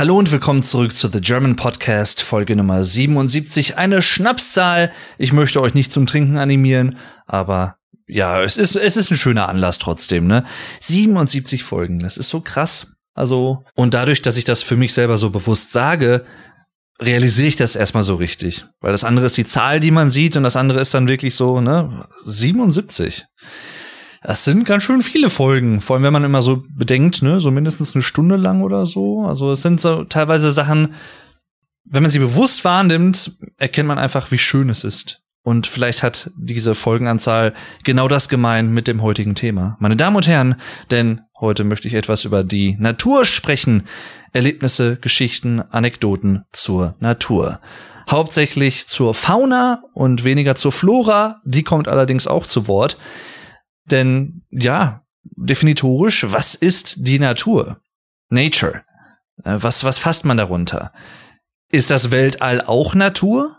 Hallo und willkommen zurück zu The German Podcast, Folge Nummer 77. Eine Schnapszahl. Ich möchte euch nicht zum Trinken animieren, aber ja, es ist, es ist ein schöner Anlass trotzdem, ne? 77 Folgen, das ist so krass. Also, und dadurch, dass ich das für mich selber so bewusst sage, realisiere ich das erstmal so richtig. Weil das andere ist die Zahl, die man sieht, und das andere ist dann wirklich so, ne, 77. Das sind ganz schön viele Folgen, vor allem wenn man immer so bedenkt, ne, so mindestens eine Stunde lang oder so. Also es sind so teilweise Sachen, wenn man sie bewusst wahrnimmt, erkennt man einfach, wie schön es ist. Und vielleicht hat diese Folgenanzahl genau das gemeint mit dem heutigen Thema. Meine Damen und Herren, denn heute möchte ich etwas über die Natur sprechen. Erlebnisse, Geschichten, Anekdoten zur Natur. Hauptsächlich zur Fauna und weniger zur Flora. Die kommt allerdings auch zu Wort. Denn ja, definitorisch, was ist die Natur? Nature. Äh, was, was fasst man darunter? Ist das Weltall auch Natur?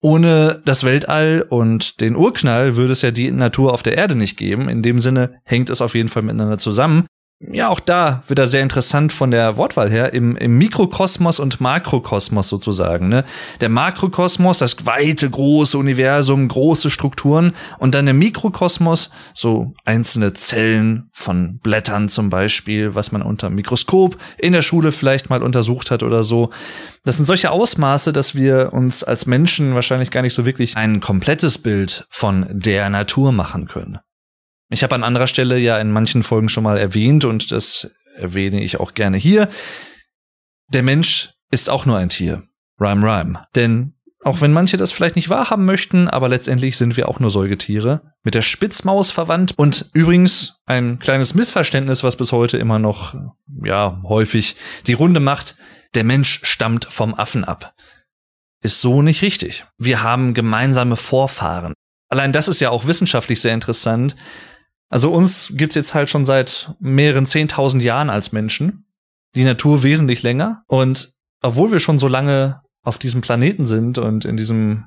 Ohne das Weltall und den Urknall würde es ja die Natur auf der Erde nicht geben. In dem Sinne hängt es auf jeden Fall miteinander zusammen ja, auch da wieder sehr interessant von der Wortwahl her, im, im Mikrokosmos und Makrokosmos sozusagen. Ne? Der Makrokosmos, das weite, große Universum, große Strukturen und dann der Mikrokosmos, so einzelne Zellen von Blättern zum Beispiel, was man unter Mikroskop in der Schule vielleicht mal untersucht hat oder so. Das sind solche Ausmaße, dass wir uns als Menschen wahrscheinlich gar nicht so wirklich ein komplettes Bild von der Natur machen können. Ich habe an anderer Stelle ja in manchen Folgen schon mal erwähnt und das erwähne ich auch gerne hier. Der Mensch ist auch nur ein Tier. Rhyme, rhyme. Denn auch wenn manche das vielleicht nicht wahrhaben möchten, aber letztendlich sind wir auch nur Säugetiere. Mit der Spitzmaus verwandt. Und übrigens ein kleines Missverständnis, was bis heute immer noch, ja, häufig die Runde macht. Der Mensch stammt vom Affen ab. Ist so nicht richtig. Wir haben gemeinsame Vorfahren. Allein das ist ja auch wissenschaftlich sehr interessant, also uns gibt's jetzt halt schon seit mehreren zehntausend Jahren als Menschen. Die Natur wesentlich länger. Und obwohl wir schon so lange auf diesem Planeten sind und in diesem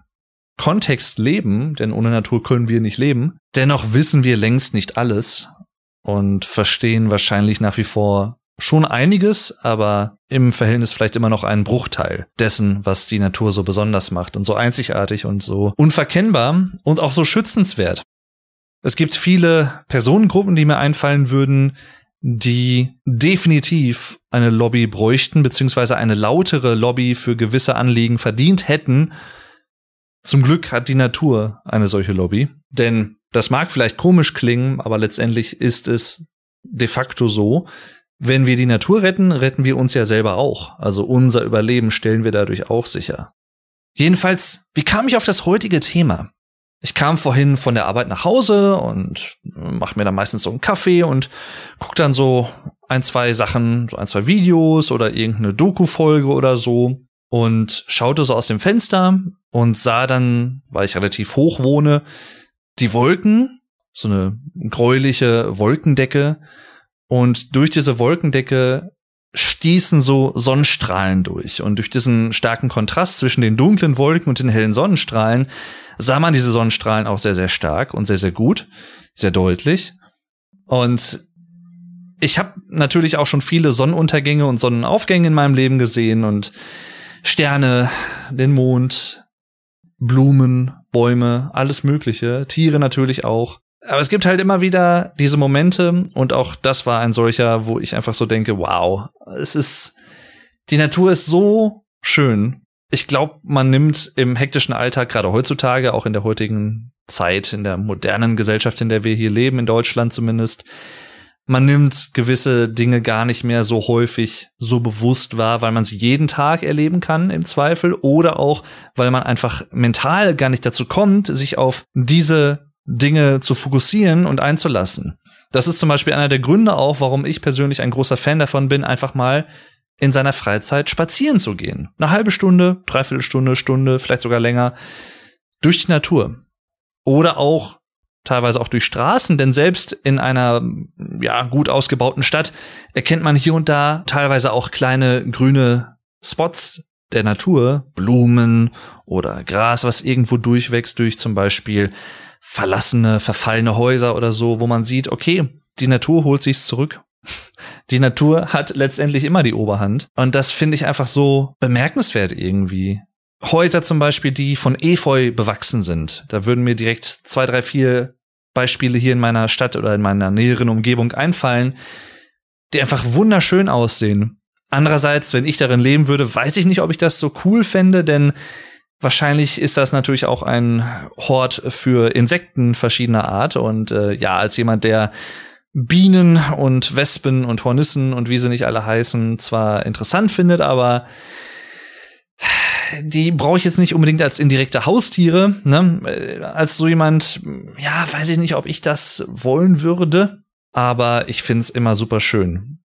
Kontext leben, denn ohne Natur können wir nicht leben, dennoch wissen wir längst nicht alles und verstehen wahrscheinlich nach wie vor schon einiges, aber im Verhältnis vielleicht immer noch einen Bruchteil dessen, was die Natur so besonders macht und so einzigartig und so unverkennbar und auch so schützenswert. Es gibt viele Personengruppen, die mir einfallen würden, die definitiv eine Lobby bräuchten, beziehungsweise eine lautere Lobby für gewisse Anliegen verdient hätten. Zum Glück hat die Natur eine solche Lobby. Denn das mag vielleicht komisch klingen, aber letztendlich ist es de facto so. Wenn wir die Natur retten, retten wir uns ja selber auch. Also unser Überleben stellen wir dadurch auch sicher. Jedenfalls, wie kam ich auf das heutige Thema? Ich kam vorhin von der Arbeit nach Hause und mach mir dann meistens so einen Kaffee und guck dann so ein, zwei Sachen, so ein, zwei Videos oder irgendeine Doku-Folge oder so und schaute so aus dem Fenster und sah dann, weil ich relativ hoch wohne, die Wolken, so eine gräuliche Wolkendecke. Und durch diese Wolkendecke stießen so Sonnenstrahlen durch. Und durch diesen starken Kontrast zwischen den dunklen Wolken und den hellen Sonnenstrahlen sah man diese Sonnenstrahlen auch sehr, sehr stark und sehr, sehr gut, sehr deutlich. Und ich habe natürlich auch schon viele Sonnenuntergänge und Sonnenaufgänge in meinem Leben gesehen und Sterne, den Mond, Blumen, Bäume, alles Mögliche, Tiere natürlich auch. Aber es gibt halt immer wieder diese Momente und auch das war ein solcher, wo ich einfach so denke, wow, es ist, die Natur ist so schön. Ich glaube, man nimmt im hektischen Alltag, gerade heutzutage, auch in der heutigen Zeit, in der modernen Gesellschaft, in der wir hier leben, in Deutschland zumindest, man nimmt gewisse Dinge gar nicht mehr so häufig so bewusst wahr, weil man sie jeden Tag erleben kann im Zweifel oder auch, weil man einfach mental gar nicht dazu kommt, sich auf diese Dinge zu fokussieren und einzulassen. Das ist zum Beispiel einer der Gründe auch, warum ich persönlich ein großer Fan davon bin, einfach mal in seiner Freizeit spazieren zu gehen. Eine halbe Stunde, dreiviertel Stunde, Stunde, vielleicht sogar länger durch die Natur. Oder auch teilweise auch durch Straßen, denn selbst in einer ja gut ausgebauten Stadt erkennt man hier und da teilweise auch kleine grüne Spots der Natur, Blumen oder Gras, was irgendwo durchwächst durch zum Beispiel verlassene, verfallene Häuser oder so, wo man sieht, okay, die Natur holt sich's zurück Die Natur hat letztendlich immer die Oberhand. Und das finde ich einfach so bemerkenswert irgendwie. Häuser zum Beispiel, die von Efeu bewachsen sind. Da würden mir direkt zwei, drei, vier Beispiele hier in meiner Stadt oder in meiner näheren Umgebung einfallen, die einfach wunderschön aussehen. Andererseits, wenn ich darin leben würde, weiß ich nicht, ob ich das so cool fände, denn wahrscheinlich ist das natürlich auch ein Hort für Insekten verschiedener Art. Und äh, ja, als jemand, der Bienen und Wespen und Hornissen und wie sie nicht alle heißen, zwar interessant findet, aber die brauche ich jetzt nicht unbedingt als indirekte Haustiere. Ne? Als so jemand, ja, weiß ich nicht, ob ich das wollen würde, aber ich find's immer super schön.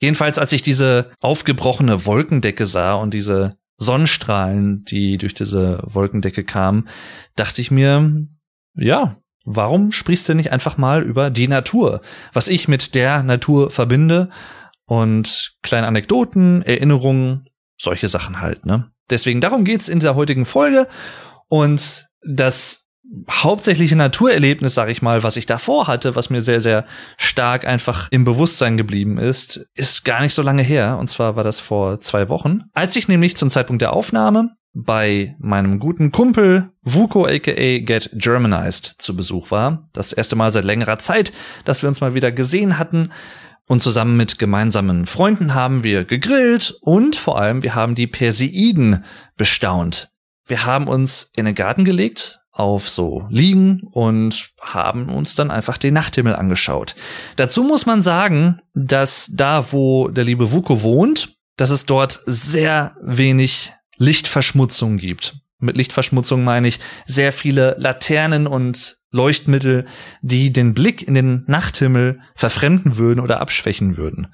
Jedenfalls, als ich diese aufgebrochene Wolkendecke sah und diese Sonnenstrahlen, die durch diese Wolkendecke kamen, dachte ich mir, ja, warum sprichst du nicht einfach mal über die Natur? Was ich mit der Natur verbinde und kleine Anekdoten, Erinnerungen, solche Sachen halt, ne? Deswegen darum geht's in der heutigen Folge und das hauptsächliche Naturerlebnis, sag ich mal, was ich davor hatte, was mir sehr, sehr stark einfach im Bewusstsein geblieben ist, ist gar nicht so lange her. Und zwar war das vor zwei Wochen, als ich nämlich zum Zeitpunkt der Aufnahme bei meinem guten Kumpel Vuko aka Get Germanized zu Besuch war. Das erste Mal seit längerer Zeit, dass wir uns mal wieder gesehen hatten. Und zusammen mit gemeinsamen Freunden haben wir gegrillt und vor allem wir haben die Perseiden bestaunt. Wir haben uns in den Garten gelegt, auf so liegen und haben uns dann einfach den Nachthimmel angeschaut. Dazu muss man sagen, dass da, wo der liebe Vuko wohnt, dass es dort sehr wenig Lichtverschmutzung gibt. Mit Lichtverschmutzung meine ich sehr viele Laternen und Leuchtmittel, die den Blick in den Nachthimmel verfremden würden oder abschwächen würden.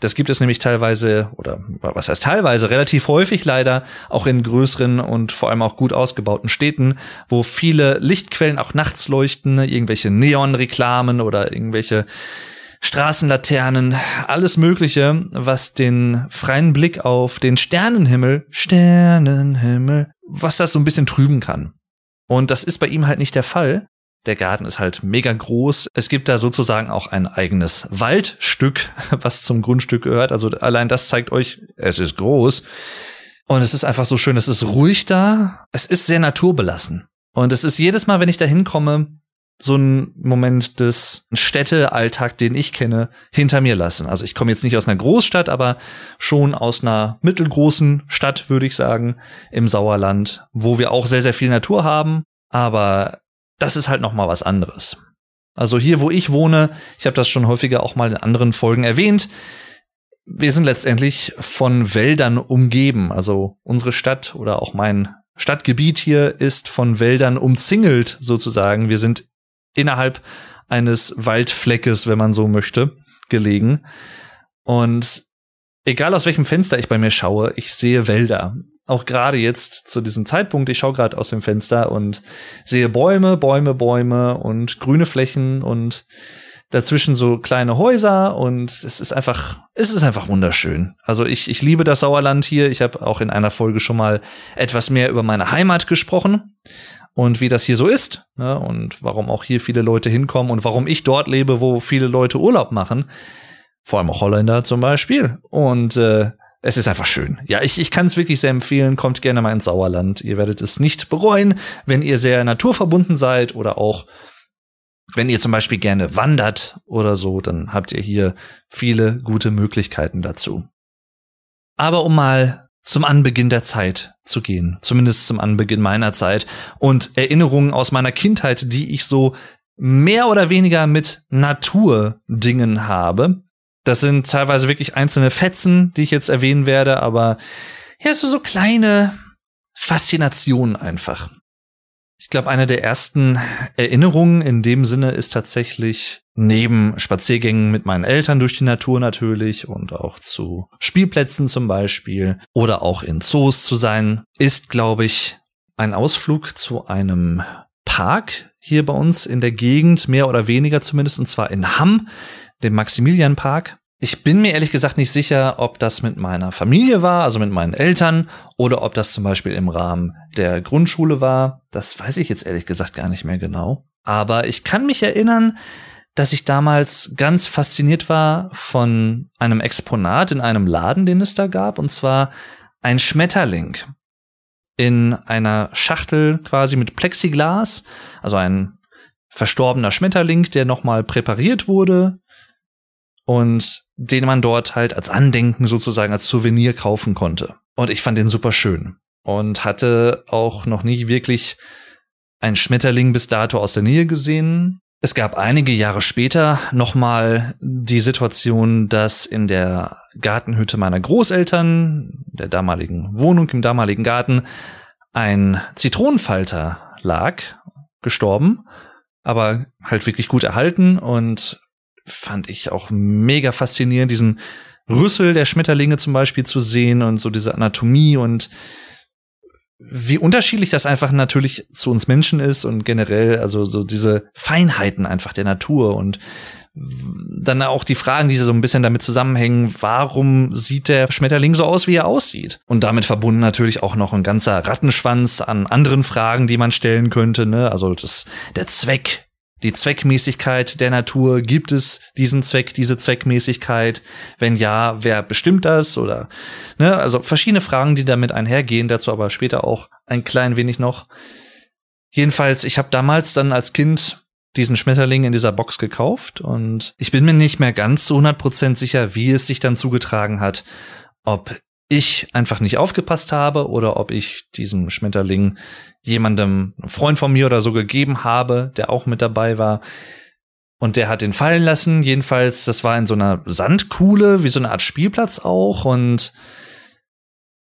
Das gibt es nämlich teilweise, oder was heißt teilweise, relativ häufig leider, auch in größeren und vor allem auch gut ausgebauten Städten, wo viele Lichtquellen auch nachts leuchten, irgendwelche Neonreklamen oder irgendwelche Straßenlaternen, alles Mögliche, was den freien Blick auf den Sternenhimmel, Sternenhimmel, was das so ein bisschen trüben kann. Und das ist bei ihm halt nicht der Fall. Der Garten ist halt mega groß. Es gibt da sozusagen auch ein eigenes Waldstück, was zum Grundstück gehört. Also allein das zeigt euch, es ist groß. Und es ist einfach so schön, es ist ruhig da. Es ist sehr naturbelassen. Und es ist jedes Mal, wenn ich da hinkomme, so ein Moment des Städtealltag, den ich kenne, hinter mir lassen. Also ich komme jetzt nicht aus einer Großstadt, aber schon aus einer mittelgroßen Stadt, würde ich sagen, im Sauerland, wo wir auch sehr, sehr viel Natur haben. Aber das ist halt noch mal was anderes. Also hier, wo ich wohne, ich habe das schon häufiger auch mal in anderen Folgen erwähnt, wir sind letztendlich von Wäldern umgeben. Also unsere Stadt oder auch mein Stadtgebiet hier ist von Wäldern umzingelt sozusagen. Wir sind innerhalb eines Waldfleckes, wenn man so möchte, gelegen. Und egal aus welchem Fenster ich bei mir schaue, ich sehe Wälder auch gerade jetzt zu diesem Zeitpunkt, ich schaue gerade aus dem Fenster und sehe Bäume, Bäume, Bäume und grüne Flächen und dazwischen so kleine Häuser und es ist einfach, es ist einfach wunderschön. Also ich, ich liebe das Sauerland hier. Ich habe auch in einer Folge schon mal etwas mehr über meine Heimat gesprochen und wie das hier so ist ne, und warum auch hier viele Leute hinkommen und warum ich dort lebe, wo viele Leute Urlaub machen. Vor allem auch Holländer zum Beispiel. Und äh, es ist einfach schön. Ja, ich, ich kann es wirklich sehr empfehlen. Kommt gerne mal ins Sauerland. Ihr werdet es nicht bereuen, wenn ihr sehr naturverbunden seid oder auch wenn ihr zum Beispiel gerne wandert oder so, dann habt ihr hier viele gute Möglichkeiten dazu. Aber um mal zum Anbeginn der Zeit zu gehen, zumindest zum Anbeginn meiner Zeit und Erinnerungen aus meiner Kindheit, die ich so mehr oder weniger mit Naturdingen habe, das sind teilweise wirklich einzelne Fetzen, die ich jetzt erwähnen werde, aber ja, so, so kleine Faszinationen einfach. Ich glaube, eine der ersten Erinnerungen in dem Sinne ist tatsächlich neben Spaziergängen mit meinen Eltern durch die Natur natürlich und auch zu Spielplätzen zum Beispiel oder auch in Zoos zu sein, ist, glaube ich, ein Ausflug zu einem Park hier bei uns in der Gegend, mehr oder weniger zumindest, und zwar in Hamm dem Maximilianpark. Ich bin mir ehrlich gesagt nicht sicher, ob das mit meiner Familie war, also mit meinen Eltern, oder ob das zum Beispiel im Rahmen der Grundschule war. Das weiß ich jetzt ehrlich gesagt gar nicht mehr genau. Aber ich kann mich erinnern, dass ich damals ganz fasziniert war von einem Exponat in einem Laden, den es da gab, und zwar ein Schmetterling in einer Schachtel quasi mit Plexiglas, also ein verstorbener Schmetterling, der nochmal präpariert wurde und den man dort halt als Andenken sozusagen als Souvenir kaufen konnte. Und ich fand den super schön und hatte auch noch nie wirklich ein Schmetterling bis dato aus der Nähe gesehen. Es gab einige Jahre später nochmal die Situation, dass in der Gartenhütte meiner Großeltern, der damaligen Wohnung im damaligen Garten, ein Zitronenfalter lag, gestorben, aber halt wirklich gut erhalten und fand ich auch mega faszinierend, diesen Rüssel der Schmetterlinge zum Beispiel zu sehen und so diese Anatomie und wie unterschiedlich das einfach natürlich zu uns Menschen ist und generell, also so diese Feinheiten einfach der Natur und dann auch die Fragen, die so ein bisschen damit zusammenhängen, warum sieht der Schmetterling so aus, wie er aussieht? Und damit verbunden natürlich auch noch ein ganzer Rattenschwanz an anderen Fragen, die man stellen könnte, ne? Also das, der Zweck die Zweckmäßigkeit der Natur? Gibt es diesen Zweck, diese Zweckmäßigkeit? Wenn ja, wer bestimmt das? Oder ne, also verschiedene Fragen, die damit einhergehen, dazu aber später auch ein klein wenig noch. Jedenfalls, ich habe damals dann als Kind diesen Schmetterling in dieser Box gekauft und ich bin mir nicht mehr ganz zu 100% sicher, wie es sich dann zugetragen hat. Ob ich einfach nicht aufgepasst habe oder ob ich diesem Schmetterling jemandem, Freund von mir oder so gegeben habe, der auch mit dabei war. Und der hat den fallen lassen. Jedenfalls, das war in so einer Sandkuhle, wie so eine Art Spielplatz auch. Und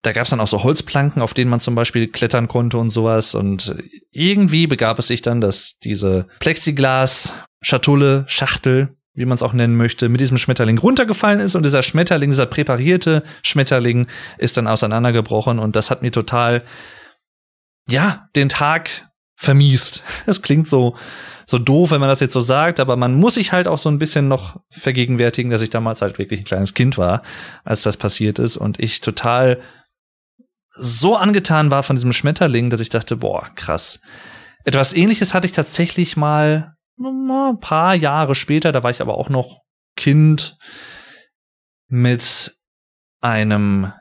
da gab es dann auch so Holzplanken, auf denen man zum Beispiel klettern konnte und sowas. Und irgendwie begab es sich dann, dass diese Plexiglas-Schatulle, Schachtel, wie man es auch nennen möchte, mit diesem Schmetterling runtergefallen ist und dieser Schmetterling, dieser präparierte Schmetterling ist dann auseinandergebrochen und das hat mir total ja, den Tag vermiest. Das klingt so, so doof, wenn man das jetzt so sagt, aber man muss sich halt auch so ein bisschen noch vergegenwärtigen, dass ich damals halt wirklich ein kleines Kind war, als das passiert ist und ich total so angetan war von diesem Schmetterling, dass ich dachte, boah, krass. Etwas ähnliches hatte ich tatsächlich mal ein paar Jahre später, da war ich aber auch noch Kind mit einem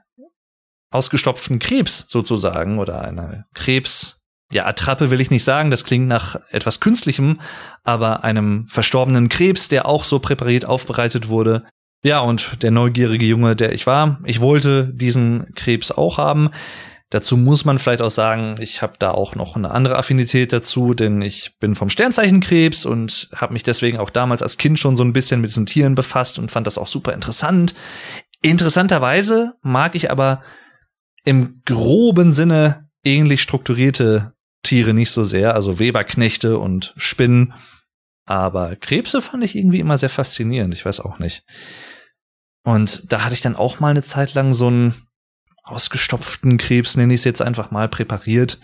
ausgestopften Krebs sozusagen oder einer Krebs, ja, Attrappe will ich nicht sagen, das klingt nach etwas Künstlichem, aber einem verstorbenen Krebs, der auch so präpariert aufbereitet wurde. Ja, und der neugierige Junge, der ich war, ich wollte diesen Krebs auch haben. Dazu muss man vielleicht auch sagen, ich habe da auch noch eine andere Affinität dazu, denn ich bin vom Sternzeichen Krebs und habe mich deswegen auch damals als Kind schon so ein bisschen mit diesen Tieren befasst und fand das auch super interessant. Interessanterweise mag ich aber im groben Sinne ähnlich strukturierte Tiere nicht so sehr, also Weberknechte und Spinnen. Aber Krebse fand ich irgendwie immer sehr faszinierend, ich weiß auch nicht. Und da hatte ich dann auch mal eine Zeit lang so einen ausgestopften Krebs, nenne ich es jetzt einfach mal, präpariert.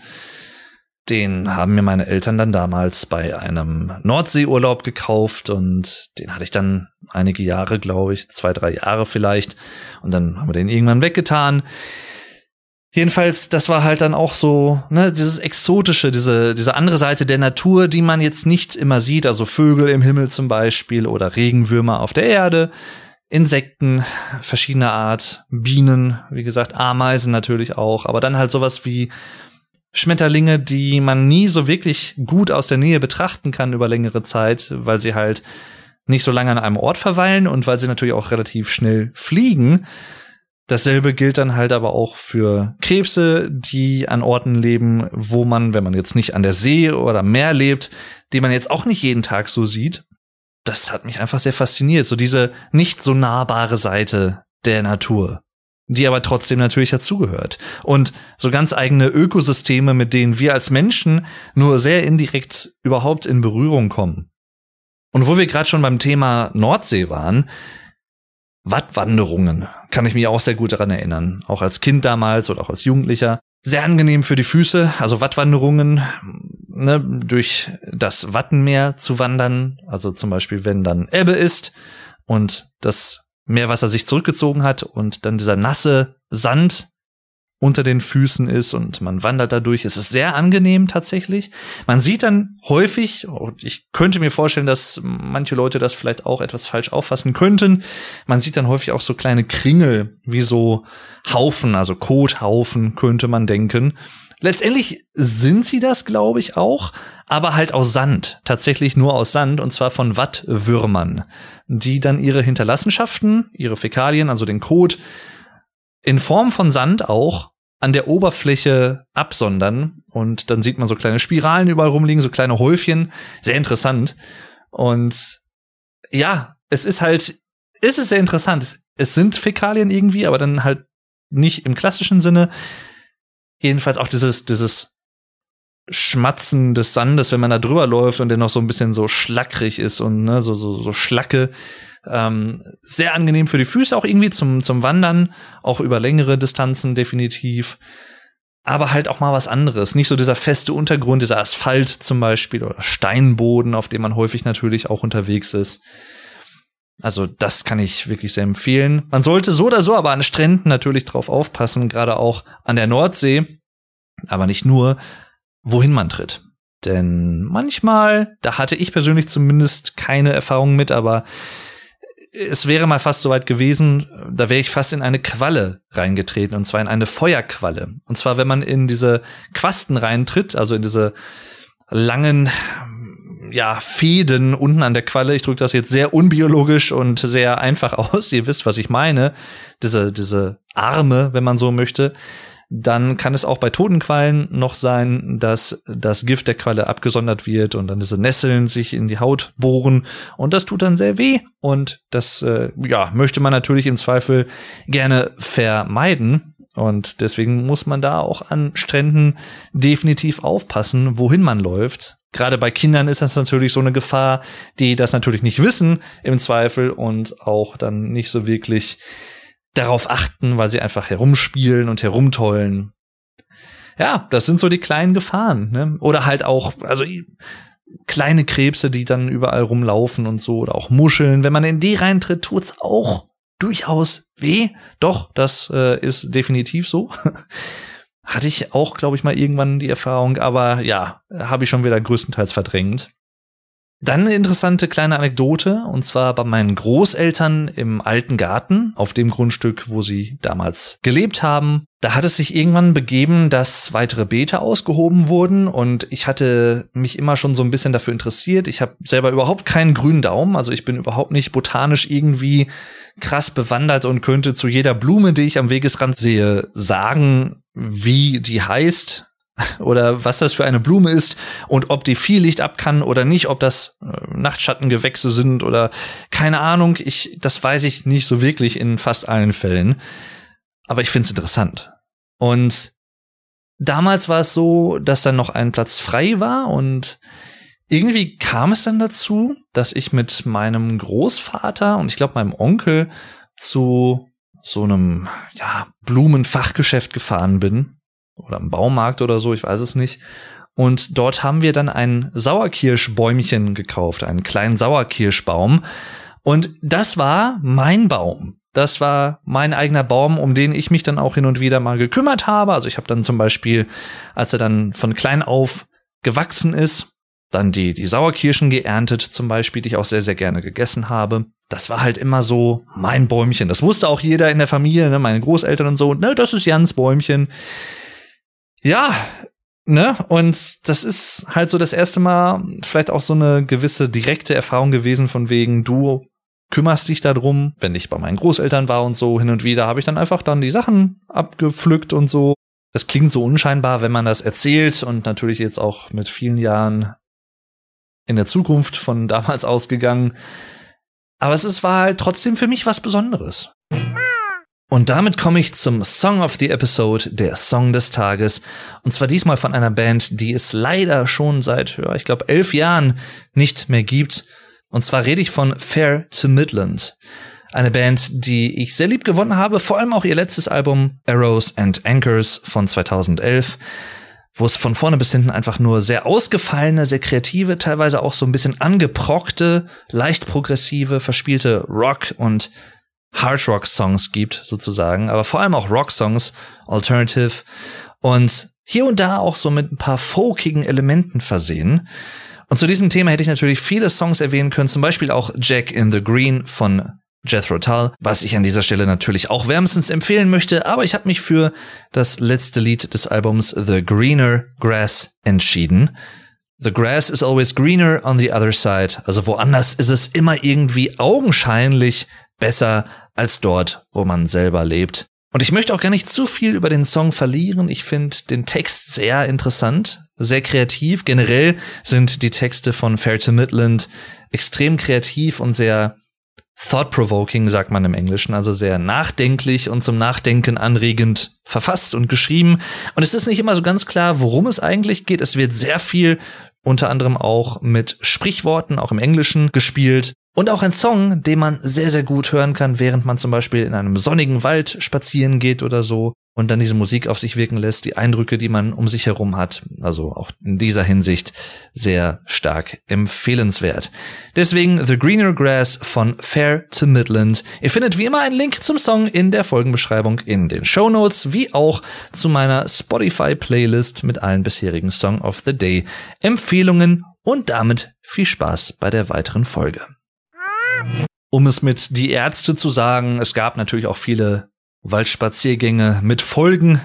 Den haben mir meine Eltern dann damals bei einem Nordseeurlaub gekauft und den hatte ich dann einige Jahre, glaube ich, zwei, drei Jahre vielleicht. Und dann haben wir den irgendwann weggetan. Jedenfalls, das war halt dann auch so, ne, dieses Exotische, diese, diese andere Seite der Natur, die man jetzt nicht immer sieht, also Vögel im Himmel zum Beispiel oder Regenwürmer auf der Erde, Insekten verschiedener Art, Bienen, wie gesagt, Ameisen natürlich auch, aber dann halt sowas wie Schmetterlinge, die man nie so wirklich gut aus der Nähe betrachten kann über längere Zeit, weil sie halt nicht so lange an einem Ort verweilen und weil sie natürlich auch relativ schnell fliegen. Dasselbe gilt dann halt aber auch für Krebse, die an Orten leben, wo man, wenn man jetzt nicht an der See oder Meer lebt, die man jetzt auch nicht jeden Tag so sieht. Das hat mich einfach sehr fasziniert, so diese nicht so nahbare Seite der Natur, die aber trotzdem natürlich dazugehört. Und so ganz eigene Ökosysteme, mit denen wir als Menschen nur sehr indirekt überhaupt in Berührung kommen. Und wo wir gerade schon beim Thema Nordsee waren, Wattwanderungen kann ich mich auch sehr gut daran erinnern. Auch als Kind damals oder auch als Jugendlicher. Sehr angenehm für die Füße, also Wattwanderungen, ne, durch das Wattenmeer zu wandern. Also zum Beispiel, wenn dann Ebbe ist und das Meerwasser sich zurückgezogen hat und dann dieser nasse Sand unter den Füßen ist und man wandert dadurch. Es ist sehr angenehm tatsächlich. Man sieht dann häufig, und ich könnte mir vorstellen, dass manche Leute das vielleicht auch etwas falsch auffassen könnten, man sieht dann häufig auch so kleine Kringel, wie so Haufen, also Kothaufen könnte man denken. Letztendlich sind sie das, glaube ich, auch, aber halt aus Sand, tatsächlich nur aus Sand, und zwar von Wattwürmern, die dann ihre Hinterlassenschaften, ihre Fäkalien, also den Kot, in Form von Sand auch an der Oberfläche absondern und dann sieht man so kleine Spiralen überall rumliegen, so kleine Häufchen, sehr interessant. Und ja, es ist halt, es ist sehr interessant. Es sind Fäkalien irgendwie, aber dann halt nicht im klassischen Sinne. Jedenfalls auch dieses, dieses Schmatzen des Sandes, wenn man da drüber läuft und der noch so ein bisschen so schlackrig ist und ne, so, so, so Schlacke. Ähm, sehr angenehm für die Füße auch irgendwie zum, zum Wandern, auch über längere Distanzen definitiv. Aber halt auch mal was anderes. Nicht so dieser feste Untergrund, dieser Asphalt zum Beispiel oder Steinboden, auf dem man häufig natürlich auch unterwegs ist. Also das kann ich wirklich sehr empfehlen. Man sollte so oder so aber an Stränden natürlich drauf aufpassen, gerade auch an der Nordsee. Aber nicht nur, wohin man tritt. Denn manchmal, da hatte ich persönlich zumindest keine Erfahrung mit, aber es wäre mal fast soweit gewesen, da wäre ich fast in eine Qualle reingetreten, und zwar in eine Feuerqualle. Und zwar, wenn man in diese Quasten reintritt, also in diese langen, ja, Fäden unten an der Qualle. Ich drücke das jetzt sehr unbiologisch und sehr einfach aus. Ihr wisst, was ich meine. Diese, diese Arme, wenn man so möchte dann kann es auch bei toten Quallen noch sein, dass das Gift der Qualle abgesondert wird und dann diese Nesseln sich in die Haut bohren und das tut dann sehr weh und das äh, ja möchte man natürlich im Zweifel gerne vermeiden und deswegen muss man da auch an Stränden definitiv aufpassen, wohin man läuft. Gerade bei Kindern ist das natürlich so eine Gefahr, die das natürlich nicht wissen im Zweifel und auch dann nicht so wirklich darauf achten, weil sie einfach herumspielen und herumtollen. Ja, das sind so die kleinen Gefahren. Ne? Oder halt auch, also kleine Krebse, die dann überall rumlaufen und so, oder auch Muscheln. Wenn man in die reintritt, tut's auch durchaus weh. Doch, das äh, ist definitiv so. Hatte ich auch, glaube ich, mal irgendwann die Erfahrung, aber ja, habe ich schon wieder größtenteils verdrängt. Dann eine interessante kleine Anekdote, und zwar bei meinen Großeltern im alten Garten, auf dem Grundstück, wo sie damals gelebt haben. Da hat es sich irgendwann begeben, dass weitere Beete ausgehoben wurden und ich hatte mich immer schon so ein bisschen dafür interessiert. Ich habe selber überhaupt keinen grünen Daumen, also ich bin überhaupt nicht botanisch irgendwie krass bewandert und könnte zu jeder Blume, die ich am Wegesrand sehe, sagen, wie die heißt oder was das für eine Blume ist und ob die viel Licht ab kann oder nicht, ob das äh, Nachtschattengewächse sind oder keine Ahnung. Ich, das weiß ich nicht so wirklich in fast allen Fällen. Aber ich finde es interessant. Und damals war es so, dass dann noch ein Platz frei war und irgendwie kam es dann dazu, dass ich mit meinem Großvater und ich glaube meinem Onkel zu so einem ja, Blumenfachgeschäft gefahren bin oder im Baumarkt oder so, ich weiß es nicht. Und dort haben wir dann ein Sauerkirschbäumchen gekauft, einen kleinen Sauerkirschbaum. Und das war mein Baum. Das war mein eigener Baum, um den ich mich dann auch hin und wieder mal gekümmert habe. Also ich habe dann zum Beispiel, als er dann von klein auf gewachsen ist, dann die, die Sauerkirschen geerntet zum Beispiel, die ich auch sehr, sehr gerne gegessen habe. Das war halt immer so mein Bäumchen. Das wusste auch jeder in der Familie, ne, meine Großeltern und so. Ne, das ist Jans Bäumchen. Ja, ne? Und das ist halt so das erste Mal vielleicht auch so eine gewisse direkte Erfahrung gewesen von wegen, du kümmerst dich darum, wenn ich bei meinen Großeltern war und so hin und wieder, habe ich dann einfach dann die Sachen abgepflückt und so. Das klingt so unscheinbar, wenn man das erzählt und natürlich jetzt auch mit vielen Jahren in der Zukunft von damals ausgegangen. Aber es ist, war halt trotzdem für mich was Besonderes. Und damit komme ich zum Song of the Episode, der Song des Tages. Und zwar diesmal von einer Band, die es leider schon seit, ja, ich glaube, elf Jahren nicht mehr gibt. Und zwar rede ich von Fair to Midland. Eine Band, die ich sehr lieb gewonnen habe, vor allem auch ihr letztes Album Arrows and Anchors von 2011, wo es von vorne bis hinten einfach nur sehr ausgefallene, sehr kreative, teilweise auch so ein bisschen angeprockte, leicht progressive, verspielte Rock und Hard Rock Songs gibt, sozusagen, aber vor allem auch Rock Songs Alternative und hier und da auch so mit ein paar folkigen Elementen versehen. Und zu diesem Thema hätte ich natürlich viele Songs erwähnen können, zum Beispiel auch Jack in the Green von Jethro Tull, was ich an dieser Stelle natürlich auch wärmstens empfehlen möchte, aber ich habe mich für das letzte Lied des Albums The Greener Grass entschieden. The grass is always greener on the other side. Also woanders ist es immer irgendwie augenscheinlich besser als dort, wo man selber lebt. Und ich möchte auch gar nicht zu viel über den Song verlieren. Ich finde den Text sehr interessant, sehr kreativ. Generell sind die Texte von Fair to Midland extrem kreativ und sehr thought-provoking, sagt man im Englischen, also sehr nachdenklich und zum Nachdenken anregend verfasst und geschrieben. Und es ist nicht immer so ganz klar, worum es eigentlich geht. Es wird sehr viel unter anderem auch mit Sprichworten, auch im Englischen gespielt. Und auch ein Song, den man sehr, sehr gut hören kann, während man zum Beispiel in einem sonnigen Wald spazieren geht oder so und dann diese Musik auf sich wirken lässt, die Eindrücke, die man um sich herum hat. Also auch in dieser Hinsicht sehr stark empfehlenswert. Deswegen The Greener Grass von Fair to Midland. Ihr findet wie immer einen Link zum Song in der Folgenbeschreibung in den Show Notes, wie auch zu meiner Spotify Playlist mit allen bisherigen Song of the Day Empfehlungen und damit viel Spaß bei der weiteren Folge. Um es mit die Ärzte zu sagen, es gab natürlich auch viele Waldspaziergänge mit Folgen.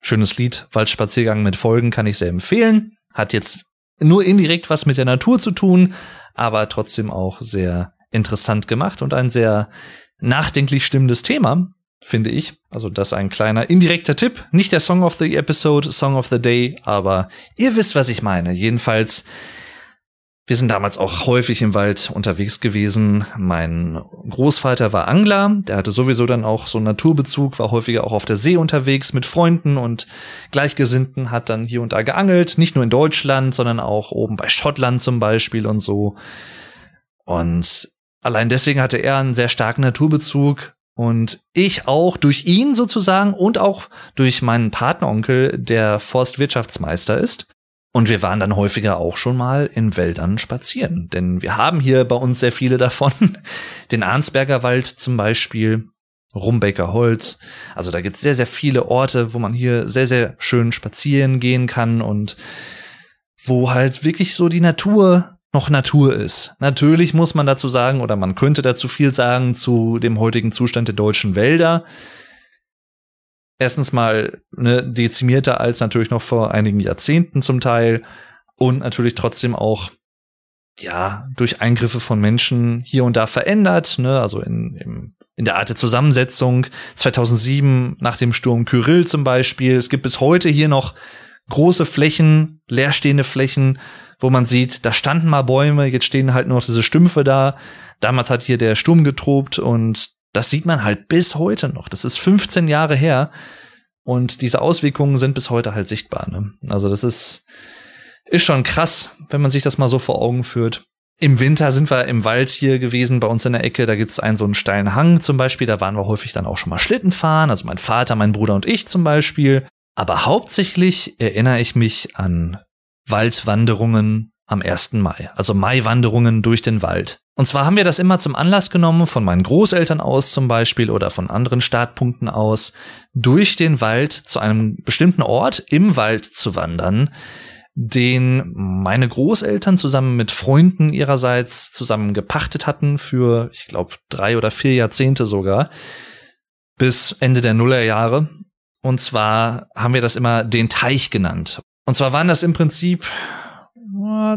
Schönes Lied, Waldspaziergang mit Folgen kann ich sehr empfehlen. Hat jetzt nur indirekt was mit der Natur zu tun, aber trotzdem auch sehr interessant gemacht und ein sehr nachdenklich stimmendes Thema, finde ich. Also das ein kleiner indirekter Tipp. Nicht der Song of the Episode, Song of the Day, aber ihr wisst, was ich meine. Jedenfalls wir sind damals auch häufig im Wald unterwegs gewesen. Mein Großvater war Angler, der hatte sowieso dann auch so einen Naturbezug, war häufiger auch auf der See unterwegs mit Freunden und Gleichgesinnten, hat dann hier und da geangelt, nicht nur in Deutschland, sondern auch oben bei Schottland zum Beispiel und so. Und allein deswegen hatte er einen sehr starken Naturbezug und ich auch durch ihn sozusagen und auch durch meinen Partneronkel, der Forstwirtschaftsmeister ist. Und wir waren dann häufiger auch schon mal in Wäldern spazieren. Denn wir haben hier bei uns sehr viele davon. Den Arnsberger Wald zum Beispiel, Rumbecker Holz. Also da gibt's sehr, sehr viele Orte, wo man hier sehr, sehr schön spazieren gehen kann und wo halt wirklich so die Natur noch Natur ist. Natürlich muss man dazu sagen, oder man könnte dazu viel sagen zu dem heutigen Zustand der deutschen Wälder erstens mal ne, dezimierter als natürlich noch vor einigen Jahrzehnten zum Teil und natürlich trotzdem auch ja durch Eingriffe von Menschen hier und da verändert, ne, also in, in, in der Art der Zusammensetzung. 2007 nach dem Sturm Kyrill zum Beispiel. Es gibt bis heute hier noch große Flächen, leerstehende Flächen, wo man sieht, da standen mal Bäume, jetzt stehen halt nur noch diese Stümpfe da. Damals hat hier der Sturm getobt und das sieht man halt bis heute noch. Das ist 15 Jahre her. Und diese Auswirkungen sind bis heute halt sichtbar. Ne? Also das ist, ist schon krass, wenn man sich das mal so vor Augen führt. Im Winter sind wir im Wald hier gewesen, bei uns in der Ecke. Da gibt's einen so einen steilen Hang zum Beispiel. Da waren wir häufig dann auch schon mal Schlitten fahren. Also mein Vater, mein Bruder und ich zum Beispiel. Aber hauptsächlich erinnere ich mich an Waldwanderungen am 1. Mai, also Maiwanderungen durch den Wald. Und zwar haben wir das immer zum Anlass genommen, von meinen Großeltern aus zum Beispiel oder von anderen Startpunkten aus, durch den Wald zu einem bestimmten Ort im Wald zu wandern, den meine Großeltern zusammen mit Freunden ihrerseits zusammen gepachtet hatten für, ich glaube, drei oder vier Jahrzehnte sogar, bis Ende der Nullerjahre. Und zwar haben wir das immer den Teich genannt. Und zwar waren das im Prinzip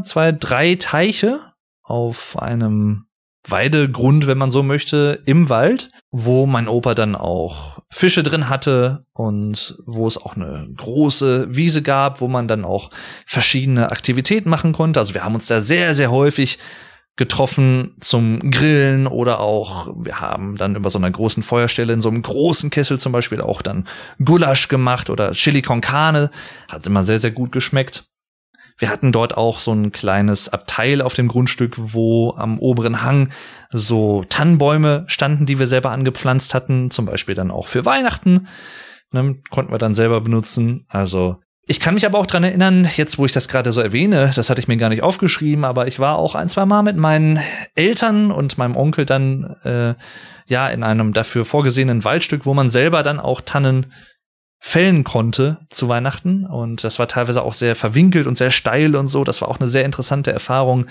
zwei, drei Teiche auf einem Weidegrund, wenn man so möchte, im Wald, wo mein Opa dann auch Fische drin hatte und wo es auch eine große Wiese gab, wo man dann auch verschiedene Aktivitäten machen konnte. Also wir haben uns da sehr, sehr häufig getroffen zum Grillen oder auch wir haben dann über so einer großen Feuerstelle in so einem großen Kessel zum Beispiel auch dann Gulasch gemacht oder Chili con Carne. Hat immer sehr, sehr gut geschmeckt. Wir hatten dort auch so ein kleines Abteil auf dem Grundstück, wo am oberen Hang so Tannenbäume standen, die wir selber angepflanzt hatten, zum Beispiel dann auch für Weihnachten. Ne, konnten wir dann selber benutzen. Also ich kann mich aber auch dran erinnern, jetzt wo ich das gerade so erwähne, das hatte ich mir gar nicht aufgeschrieben, aber ich war auch ein, zwei Mal mit meinen Eltern und meinem Onkel dann äh, ja in einem dafür vorgesehenen Waldstück, wo man selber dann auch Tannen fällen konnte zu Weihnachten. Und das war teilweise auch sehr verwinkelt und sehr steil und so. Das war auch eine sehr interessante Erfahrung,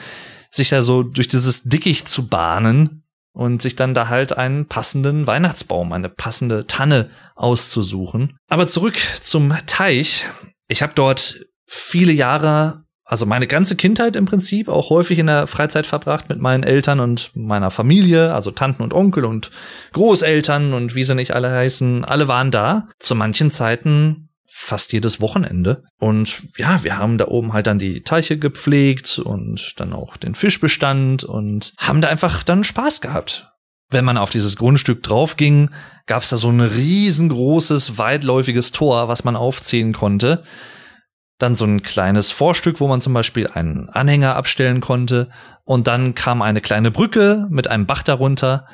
sich da so durch dieses Dickicht zu bahnen und sich dann da halt einen passenden Weihnachtsbaum, eine passende Tanne auszusuchen. Aber zurück zum Teich. Ich habe dort viele Jahre also meine ganze Kindheit im Prinzip auch häufig in der Freizeit verbracht mit meinen Eltern und meiner Familie, also Tanten und Onkel und Großeltern und wie sie nicht alle heißen, alle waren da. Zu manchen Zeiten fast jedes Wochenende. Und ja, wir haben da oben halt dann die Teiche gepflegt und dann auch den Fischbestand und haben da einfach dann Spaß gehabt. Wenn man auf dieses Grundstück drauf ging, gab es da so ein riesengroßes, weitläufiges Tor, was man aufziehen konnte dann so ein kleines Vorstück, wo man zum Beispiel einen Anhänger abstellen konnte. Und dann kam eine kleine Brücke mit einem Bach darunter.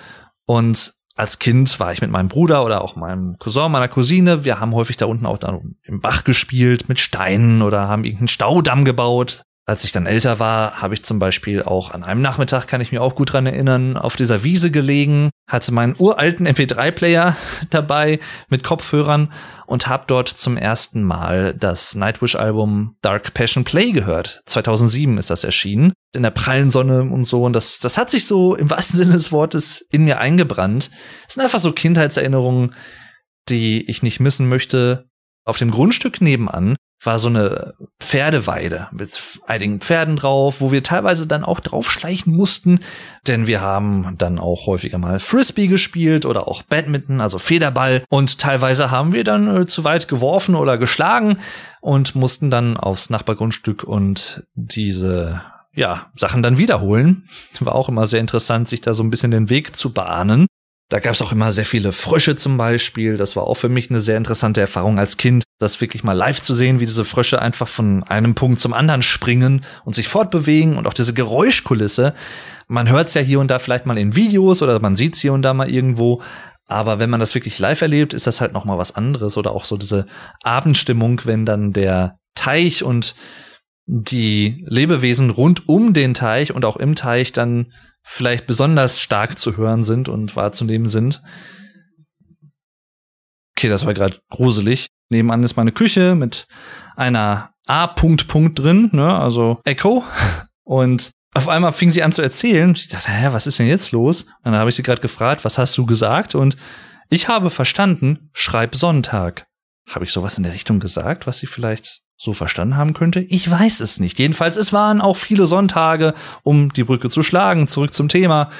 Und als Kind war ich mit meinem Bruder oder auch meinem Cousin, meiner Cousine. Wir haben häufig da unten auch dann im Bach gespielt mit Steinen oder haben irgendeinen Staudamm gebaut. Als ich dann älter war, habe ich zum Beispiel auch an einem Nachmittag, kann ich mir auch gut dran erinnern, auf dieser Wiese gelegen, hatte meinen uralten MP3-Player dabei mit Kopfhörern und habe dort zum ersten Mal das Nightwish-Album Dark Passion Play gehört. 2007 ist das erschienen, in der prallen Sonne und so. Und das, das hat sich so im wahrsten Sinne des Wortes in mir eingebrannt. Es sind einfach so Kindheitserinnerungen, die ich nicht missen möchte. Auf dem Grundstück nebenan war so eine Pferdeweide mit einigen Pferden drauf, wo wir teilweise dann auch draufschleichen mussten, denn wir haben dann auch häufiger mal Frisbee gespielt oder auch Badminton, also Federball und teilweise haben wir dann äh, zu weit geworfen oder geschlagen und mussten dann aufs Nachbargrundstück und diese ja, Sachen dann wiederholen. War auch immer sehr interessant, sich da so ein bisschen den Weg zu bahnen. Da gab es auch immer sehr viele Frösche zum Beispiel. Das war auch für mich eine sehr interessante Erfahrung als Kind, das wirklich mal live zu sehen, wie diese Frösche einfach von einem Punkt zum anderen springen und sich fortbewegen und auch diese Geräuschkulisse. Man hört es ja hier und da vielleicht mal in Videos oder man sieht es hier und da mal irgendwo. Aber wenn man das wirklich live erlebt, ist das halt noch mal was anderes oder auch so diese Abendstimmung, wenn dann der Teich und die Lebewesen rund um den Teich und auch im Teich dann vielleicht besonders stark zu hören sind und wahrzunehmen sind. Okay, das war gerade gruselig. Nebenan ist meine Küche mit einer A-Punkt Punkt drin, ne, also Echo. Und auf einmal fing sie an zu erzählen. Ich dachte, hä, was ist denn jetzt los? Und dann habe ich sie gerade gefragt, was hast du gesagt? Und ich habe verstanden, schreib Sonntag. Habe ich sowas in der Richtung gesagt, was sie vielleicht so verstanden haben könnte? Ich weiß es nicht. Jedenfalls, es waren auch viele Sonntage, um die Brücke zu schlagen, zurück zum Thema,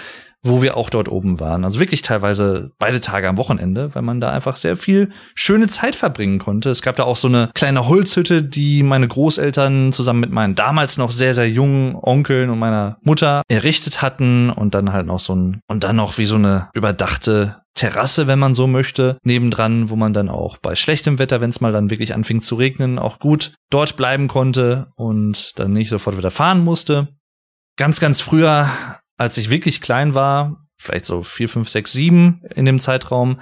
wo wir auch dort oben waren. Also wirklich teilweise beide Tage am Wochenende, weil man da einfach sehr viel schöne Zeit verbringen konnte. Es gab da auch so eine kleine Holzhütte, die meine Großeltern zusammen mit meinen damals noch sehr, sehr jungen Onkeln und meiner Mutter errichtet hatten und dann halt noch so ein, und dann noch wie so eine überdachte Terrasse, wenn man so möchte, nebendran, wo man dann auch bei schlechtem Wetter, wenn es mal dann wirklich anfing zu regnen, auch gut dort bleiben konnte und dann nicht sofort wieder fahren musste. Ganz, ganz früher, als ich wirklich klein war, vielleicht so vier, fünf, sechs, sieben in dem Zeitraum,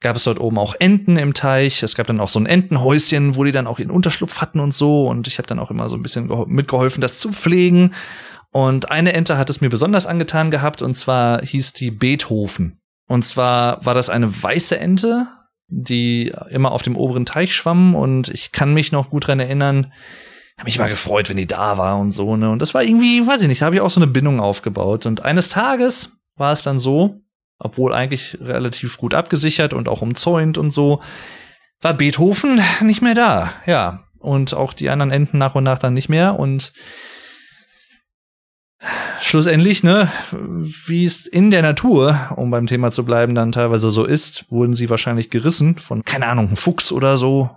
gab es dort oben auch Enten im Teich. Es gab dann auch so ein Entenhäuschen, wo die dann auch ihren Unterschlupf hatten und so. Und ich habe dann auch immer so ein bisschen mitgeholfen, das zu pflegen. Und eine Ente hat es mir besonders angetan gehabt, und zwar hieß die Beethoven. Und zwar war das eine weiße Ente, die immer auf dem oberen Teich schwamm und ich kann mich noch gut dran erinnern, habe mich immer gefreut, wenn die da war und so, ne? Und das war irgendwie, weiß ich nicht, da habe ich auch so eine Bindung aufgebaut. Und eines Tages war es dann so, obwohl eigentlich relativ gut abgesichert und auch umzäunt und so, war Beethoven nicht mehr da, ja. Und auch die anderen Enten nach und nach dann nicht mehr. Und schlussendlich, ne, wie es in der Natur, um beim Thema zu bleiben, dann teilweise so ist, wurden sie wahrscheinlich gerissen von, keine Ahnung, einem Fuchs oder so.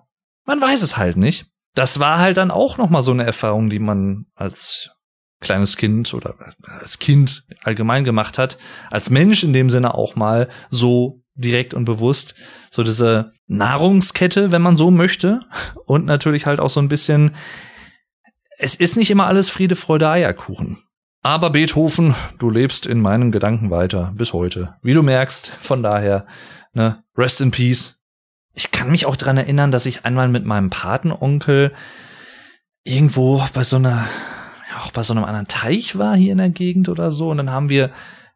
Man weiß es halt nicht. Das war halt dann auch nochmal so eine Erfahrung, die man als kleines Kind oder als Kind allgemein gemacht hat, als Mensch in dem Sinne auch mal so direkt und bewusst, so diese Nahrungskette, wenn man so möchte, und natürlich halt auch so ein bisschen, es ist nicht immer alles Friede, Freude, Eierkuchen. Aber Beethoven, du lebst in meinen Gedanken weiter bis heute. Wie du merkst, von daher, ne, rest in peace. Ich kann mich auch dran erinnern, dass ich einmal mit meinem Patenonkel irgendwo bei so einer, ja, auch bei so einem anderen Teich war hier in der Gegend oder so und dann haben wir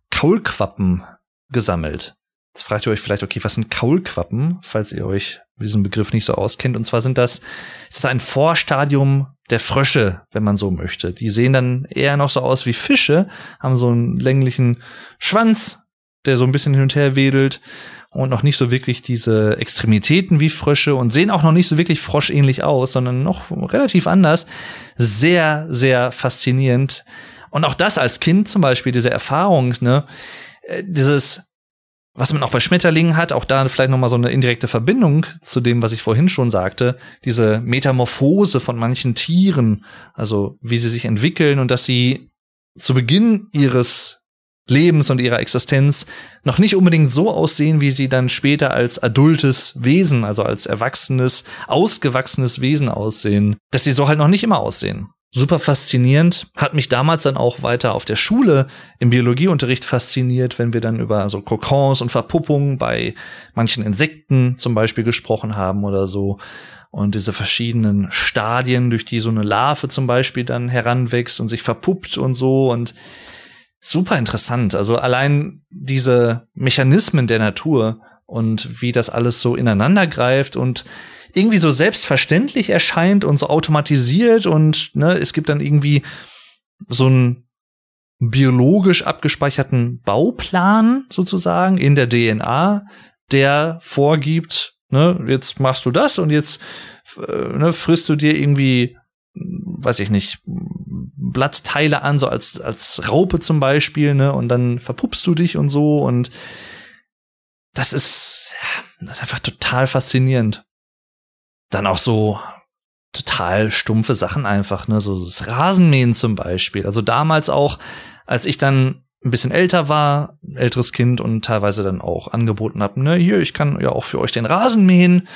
Kaulquappen gesammelt. Jetzt fragt ihr euch vielleicht, okay, was sind Kaulquappen, falls ihr euch mit diesem Begriff nicht so auskennt. Und zwar sind das, es ist ein Vorstadium der Frösche, wenn man so möchte. Die sehen dann eher noch so aus wie Fische, haben so einen länglichen Schwanz, der so ein bisschen hin und her wedelt und noch nicht so wirklich diese Extremitäten wie Frösche und sehen auch noch nicht so wirklich froschähnlich aus, sondern noch relativ anders. Sehr, sehr faszinierend. Und auch das als Kind zum Beispiel, diese Erfahrung, ne, äh, dieses was man auch bei Schmetterlingen hat, auch da vielleicht nochmal so eine indirekte Verbindung zu dem, was ich vorhin schon sagte, diese Metamorphose von manchen Tieren, also wie sie sich entwickeln und dass sie zu Beginn ihres Lebens und ihrer Existenz noch nicht unbedingt so aussehen, wie sie dann später als adultes Wesen, also als erwachsenes, ausgewachsenes Wesen aussehen, dass sie so halt noch nicht immer aussehen super faszinierend. Hat mich damals dann auch weiter auf der Schule im Biologieunterricht fasziniert, wenn wir dann über so Kokons und Verpuppungen bei manchen Insekten zum Beispiel gesprochen haben oder so. Und diese verschiedenen Stadien, durch die so eine Larve zum Beispiel dann heranwächst und sich verpuppt und so und super interessant. Also allein diese Mechanismen der Natur und wie das alles so ineinander greift und irgendwie so selbstverständlich erscheint und so automatisiert und ne, es gibt dann irgendwie so einen biologisch abgespeicherten Bauplan sozusagen in der DNA, der vorgibt, ne, jetzt machst du das und jetzt äh, ne, frisst du dir irgendwie, weiß ich nicht, Blattteile an, so als, als Raupe zum Beispiel, ne, und dann verpuppst du dich und so und das ist, das ist einfach total faszinierend dann auch so total stumpfe Sachen einfach, ne, so das Rasenmähen zum Beispiel. Also damals auch, als ich dann ein bisschen älter war, älteres Kind und teilweise dann auch angeboten habe, ne, hier, ich kann ja auch für euch den Rasen mähen.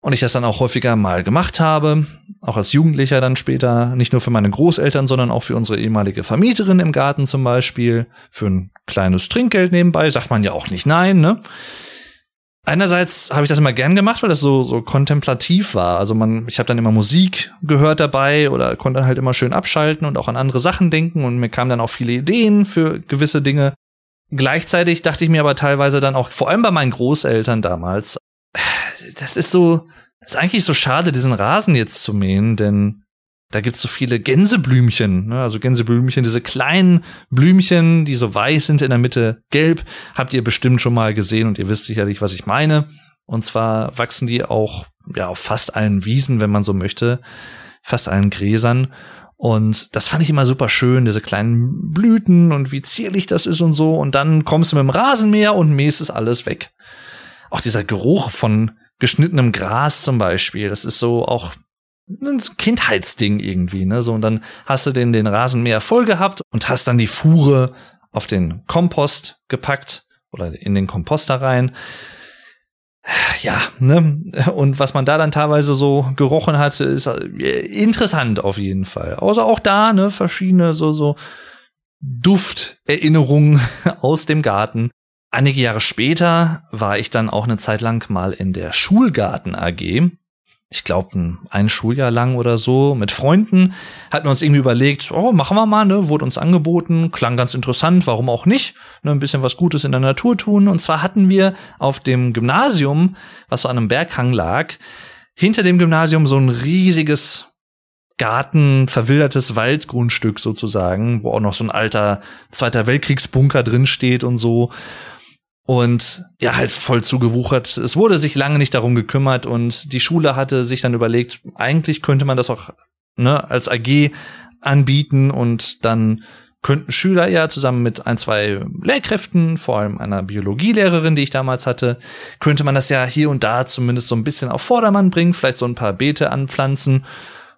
Und ich das dann auch häufiger mal gemacht habe, auch als Jugendlicher dann später, nicht nur für meine Großeltern, sondern auch für unsere ehemalige Vermieterin im Garten zum Beispiel, für ein kleines Trinkgeld nebenbei, sagt man ja auch nicht nein, ne? Einerseits habe ich das immer gern gemacht, weil das so so kontemplativ war. Also man, ich habe dann immer Musik gehört dabei oder konnte dann halt immer schön abschalten und auch an andere Sachen denken und mir kamen dann auch viele Ideen für gewisse Dinge. Gleichzeitig dachte ich mir aber teilweise dann auch, vor allem bei meinen Großeltern damals, das ist so, das ist eigentlich so schade, diesen Rasen jetzt zu mähen, denn da gibt's so viele Gänseblümchen, ne? also Gänseblümchen, diese kleinen Blümchen, die so weiß sind, in der Mitte gelb, habt ihr bestimmt schon mal gesehen und ihr wisst sicherlich, was ich meine. Und zwar wachsen die auch ja auf fast allen Wiesen, wenn man so möchte, fast allen Gräsern. Und das fand ich immer super schön, diese kleinen Blüten und wie zierlich das ist und so. Und dann kommst du mit dem Rasenmäher und mähst es alles weg. Auch dieser Geruch von geschnittenem Gras zum Beispiel, das ist so auch ein Kindheitsding irgendwie, ne? So, und dann hast du den, den Rasenmäher voll gehabt und hast dann die Fuhre auf den Kompost gepackt oder in den Komposter rein. Ja, ne? Und was man da dann teilweise so gerochen hatte, ist äh, interessant auf jeden Fall. Außer auch da, ne, verschiedene so, so Dufterinnerungen aus dem Garten. Einige Jahre später war ich dann auch eine Zeit lang mal in der Schulgarten AG ich glaube, ein Schuljahr lang oder so mit Freunden, hatten wir uns irgendwie überlegt, oh, machen wir mal, ne, wurde uns angeboten, klang ganz interessant, warum auch nicht, ne, ein bisschen was Gutes in der Natur tun. Und zwar hatten wir auf dem Gymnasium, was so an einem Berghang lag, hinter dem Gymnasium so ein riesiges Garten, verwildertes Waldgrundstück sozusagen, wo auch noch so ein alter Zweiter Weltkriegsbunker drin steht und so und ja, halt voll zugewuchert. Es wurde sich lange nicht darum gekümmert und die Schule hatte sich dann überlegt, eigentlich könnte man das auch ne, als AG anbieten und dann könnten Schüler ja zusammen mit ein, zwei Lehrkräften, vor allem einer Biologielehrerin, die ich damals hatte, könnte man das ja hier und da zumindest so ein bisschen auf Vordermann bringen, vielleicht so ein paar Beete anpflanzen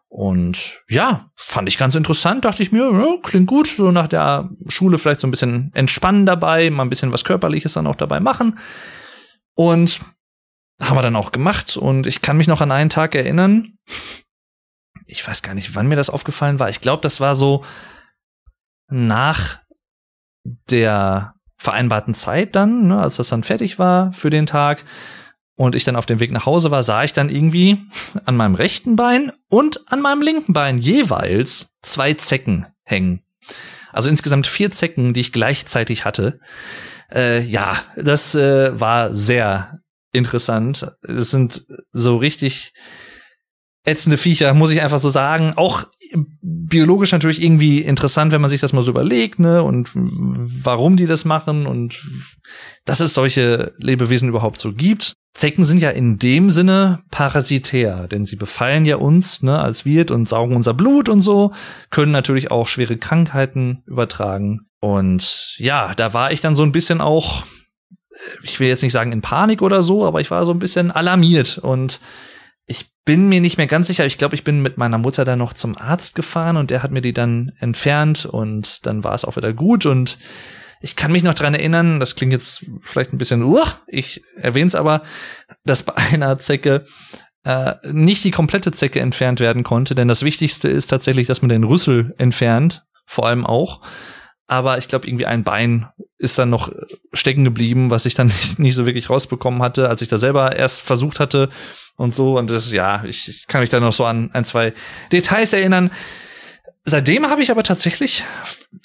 und ja, fand ich ganz interessant, dachte ich mir, ja, klingt gut, so nach der Schule vielleicht so ein bisschen entspannen dabei, mal ein bisschen was Körperliches dann auch dabei machen. Und haben wir dann auch gemacht und ich kann mich noch an einen Tag erinnern. Ich weiß gar nicht, wann mir das aufgefallen war. Ich glaube, das war so nach der vereinbarten Zeit dann, ne, als das dann fertig war für den Tag und ich dann auf dem Weg nach Hause war, sah ich dann irgendwie an meinem rechten Bein und an meinem linken Bein jeweils zwei Zecken hängen. Also insgesamt vier Zecken, die ich gleichzeitig hatte. Äh, ja, das äh, war sehr interessant. Es sind so richtig ätzende Viecher, muss ich einfach so sagen. Auch biologisch natürlich irgendwie interessant, wenn man sich das mal so überlegt, ne? Und warum die das machen und dass es solche Lebewesen überhaupt so gibt. Zecken sind ja in dem Sinne parasitär, denn sie befallen ja uns, ne, als Wirt und saugen unser Blut und so, können natürlich auch schwere Krankheiten übertragen. Und ja, da war ich dann so ein bisschen auch, ich will jetzt nicht sagen in Panik oder so, aber ich war so ein bisschen alarmiert und ich bin mir nicht mehr ganz sicher. Ich glaube, ich bin mit meiner Mutter dann noch zum Arzt gefahren und der hat mir die dann entfernt und dann war es auch wieder gut und ich kann mich noch dran erinnern, das klingt jetzt vielleicht ein bisschen, uh, ich erwähne es aber, dass bei einer Zecke äh, nicht die komplette Zecke entfernt werden konnte, denn das Wichtigste ist tatsächlich, dass man den Rüssel entfernt, vor allem auch. Aber ich glaube, irgendwie ein Bein ist dann noch stecken geblieben, was ich dann nicht, nicht so wirklich rausbekommen hatte, als ich da selber erst versucht hatte, und so. Und das, ja, ich, ich kann mich da noch so an ein, zwei Details erinnern. Seitdem habe ich aber tatsächlich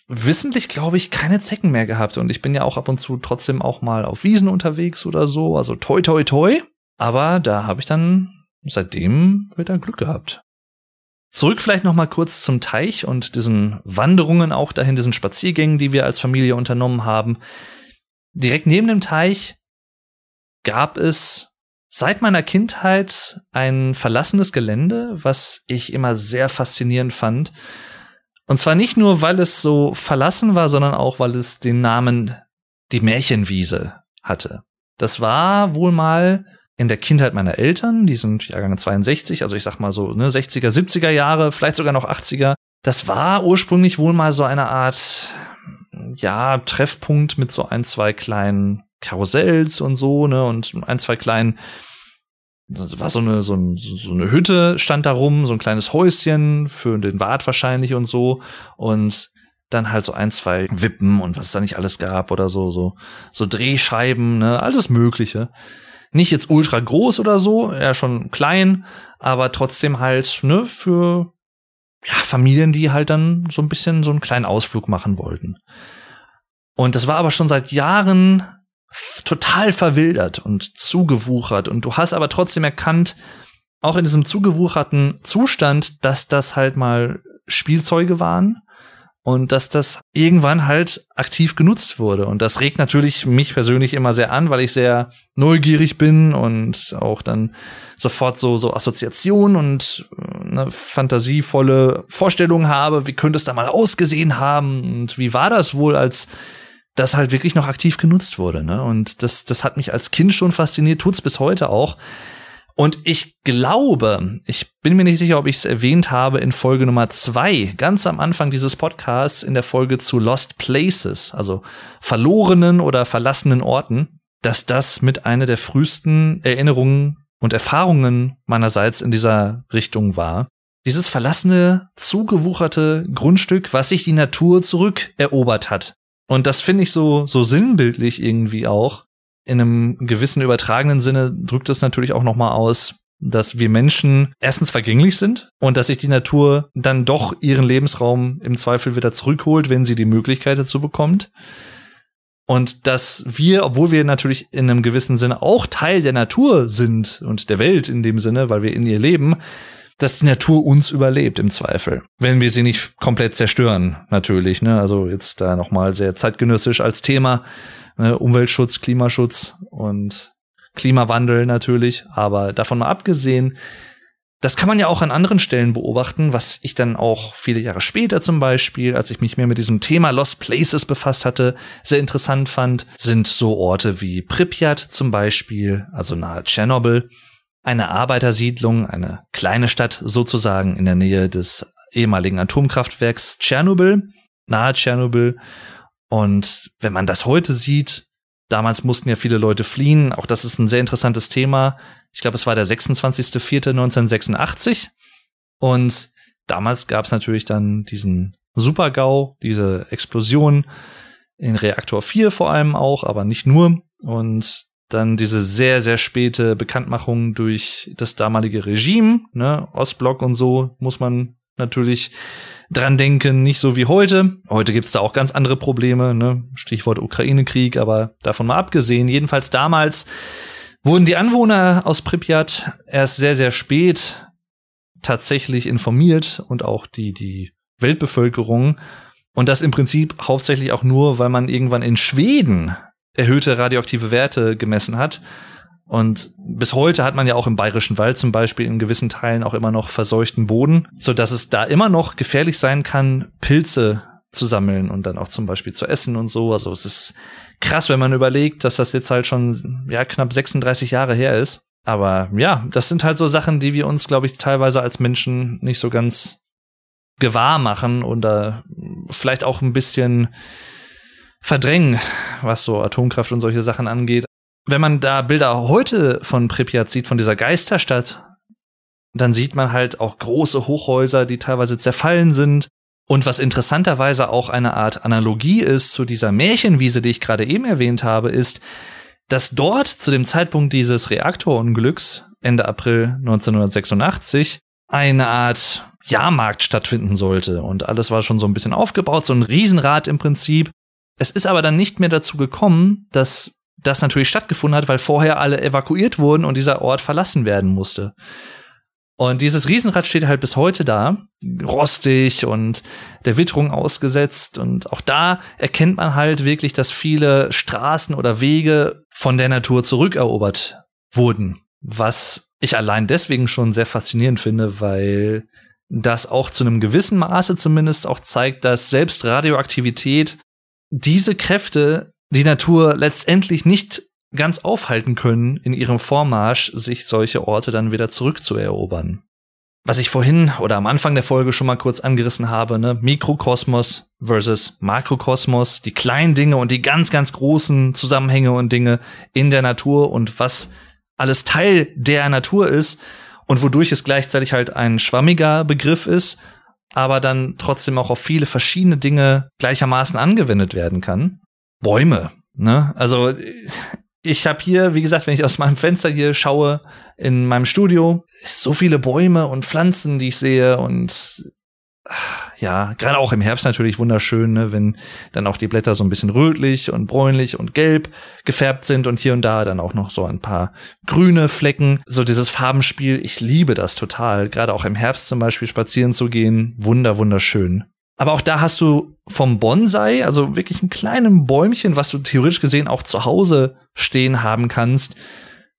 wissentlich, glaube ich, keine Zecken mehr gehabt. Und ich bin ja auch ab und zu trotzdem auch mal auf Wiesen unterwegs oder so. Also toi, toi, toi. Aber da habe ich dann seitdem wieder Glück gehabt. Zurück vielleicht noch mal kurz zum Teich und diesen Wanderungen auch dahin, diesen Spaziergängen, die wir als Familie unternommen haben. Direkt neben dem Teich gab es seit meiner Kindheit ein verlassenes Gelände, was ich immer sehr faszinierend fand. Und zwar nicht nur, weil es so verlassen war, sondern auch, weil es den Namen die Märchenwiese hatte. Das war wohl mal in der Kindheit meiner Eltern, die sind Jahrgang 62, also ich sag mal so, ne, 60er, 70er Jahre, vielleicht sogar noch 80er. Das war ursprünglich wohl mal so eine Art, ja, Treffpunkt mit so ein, zwei kleinen Karussells und so, ne, und ein, zwei kleinen, das war so eine, so, ein, so eine Hütte stand da rum, so ein kleines Häuschen für den Wart wahrscheinlich und so. Und dann halt so ein, zwei Wippen und was es da nicht alles gab oder so, so, so Drehscheiben, ne, alles Mögliche. Nicht jetzt ultra groß oder so, eher schon klein, aber trotzdem halt, ne, für ja, Familien, die halt dann so ein bisschen so einen kleinen Ausflug machen wollten. Und das war aber schon seit Jahren total verwildert und zugewuchert. Und du hast aber trotzdem erkannt, auch in diesem zugewucherten Zustand, dass das halt mal Spielzeuge waren und dass das irgendwann halt aktiv genutzt wurde. Und das regt natürlich mich persönlich immer sehr an, weil ich sehr neugierig bin und auch dann sofort so, so Assoziationen und eine fantasievolle Vorstellung habe, wie könnte es da mal ausgesehen haben? Und wie war das wohl als das halt wirklich noch aktiv genutzt wurde. Ne? Und das, das hat mich als Kind schon fasziniert, tut's bis heute auch. Und ich glaube, ich bin mir nicht sicher, ob ich es erwähnt habe in Folge Nummer zwei, ganz am Anfang dieses Podcasts, in der Folge zu Lost Places, also verlorenen oder verlassenen Orten, dass das mit einer der frühesten Erinnerungen und Erfahrungen meinerseits in dieser Richtung war. Dieses verlassene, zugewucherte Grundstück, was sich die Natur zurückerobert hat. Und das finde ich so, so sinnbildlich irgendwie auch. In einem gewissen übertragenen Sinne drückt es natürlich auch nochmal aus, dass wir Menschen erstens vergänglich sind und dass sich die Natur dann doch ihren Lebensraum im Zweifel wieder zurückholt, wenn sie die Möglichkeit dazu bekommt. Und dass wir, obwohl wir natürlich in einem gewissen Sinne auch Teil der Natur sind und der Welt in dem Sinne, weil wir in ihr leben, dass die Natur uns überlebt im Zweifel. Wenn wir sie nicht komplett zerstören, natürlich. Ne? Also jetzt da nochmal sehr zeitgenössisch als Thema. Ne? Umweltschutz, Klimaschutz und Klimawandel natürlich. Aber davon mal abgesehen, das kann man ja auch an anderen Stellen beobachten, was ich dann auch viele Jahre später zum Beispiel, als ich mich mehr mit diesem Thema Lost Places befasst hatte, sehr interessant fand, sind so Orte wie Pripyat zum Beispiel, also nahe Tschernobyl, eine Arbeitersiedlung, eine kleine Stadt sozusagen in der Nähe des ehemaligen Atomkraftwerks Tschernobyl, nahe Tschernobyl. Und wenn man das heute sieht, damals mussten ja viele Leute fliehen, auch das ist ein sehr interessantes Thema. Ich glaube, es war der 26.04.1986 und damals gab es natürlich dann diesen Supergau, diese Explosion in Reaktor 4 vor allem auch, aber nicht nur. Und dann diese sehr, sehr späte Bekanntmachung durch das damalige Regime, ne, Ostblock und so, muss man natürlich dran denken, nicht so wie heute. Heute gibt's da auch ganz andere Probleme, ne? Stichwort Ukraine-Krieg, aber davon mal abgesehen. Jedenfalls damals wurden die Anwohner aus Pripyat erst sehr, sehr spät tatsächlich informiert und auch die, die Weltbevölkerung. Und das im Prinzip hauptsächlich auch nur, weil man irgendwann in Schweden erhöhte radioaktive Werte gemessen hat. Und bis heute hat man ja auch im Bayerischen Wald zum Beispiel in gewissen Teilen auch immer noch verseuchten Boden, so dass es da immer noch gefährlich sein kann, Pilze zu sammeln und dann auch zum Beispiel zu essen und so. Also es ist krass, wenn man überlegt, dass das jetzt halt schon ja knapp 36 Jahre her ist. Aber ja, das sind halt so Sachen, die wir uns, glaube ich, teilweise als Menschen nicht so ganz gewahr machen oder vielleicht auch ein bisschen verdrängen, was so Atomkraft und solche Sachen angeht. Wenn man da Bilder heute von Pripyat sieht, von dieser Geisterstadt, dann sieht man halt auch große Hochhäuser, die teilweise zerfallen sind. Und was interessanterweise auch eine Art Analogie ist zu dieser Märchenwiese, die ich gerade eben erwähnt habe, ist, dass dort zu dem Zeitpunkt dieses Reaktorunglücks Ende April 1986 eine Art Jahrmarkt stattfinden sollte. Und alles war schon so ein bisschen aufgebaut, so ein Riesenrad im Prinzip. Es ist aber dann nicht mehr dazu gekommen, dass das natürlich stattgefunden hat, weil vorher alle evakuiert wurden und dieser Ort verlassen werden musste. Und dieses Riesenrad steht halt bis heute da, rostig und der Witterung ausgesetzt. Und auch da erkennt man halt wirklich, dass viele Straßen oder Wege von der Natur zurückerobert wurden. Was ich allein deswegen schon sehr faszinierend finde, weil das auch zu einem gewissen Maße zumindest auch zeigt, dass selbst Radioaktivität diese Kräfte die Natur letztendlich nicht ganz aufhalten können, in ihrem Vormarsch sich solche Orte dann wieder zurückzuerobern. Was ich vorhin oder am Anfang der Folge schon mal kurz angerissen habe, ne, Mikrokosmos versus Makrokosmos, die kleinen Dinge und die ganz, ganz großen Zusammenhänge und Dinge in der Natur und was alles Teil der Natur ist und wodurch es gleichzeitig halt ein schwammiger Begriff ist, aber dann trotzdem auch auf viele verschiedene Dinge gleichermaßen angewendet werden kann. Bäume, ne? Also ich habe hier, wie gesagt, wenn ich aus meinem Fenster hier schaue in meinem Studio, so viele Bäume und Pflanzen, die ich sehe und ja, gerade auch im Herbst natürlich wunderschön, ne, wenn dann auch die Blätter so ein bisschen rötlich und bräunlich und gelb gefärbt sind und hier und da dann auch noch so ein paar grüne Flecken. So dieses Farbenspiel, ich liebe das total. Gerade auch im Herbst zum Beispiel spazieren zu gehen, wunder, wunderschön. Aber auch da hast du vom Bonsai, also wirklich ein kleinen Bäumchen, was du theoretisch gesehen auch zu Hause stehen haben kannst,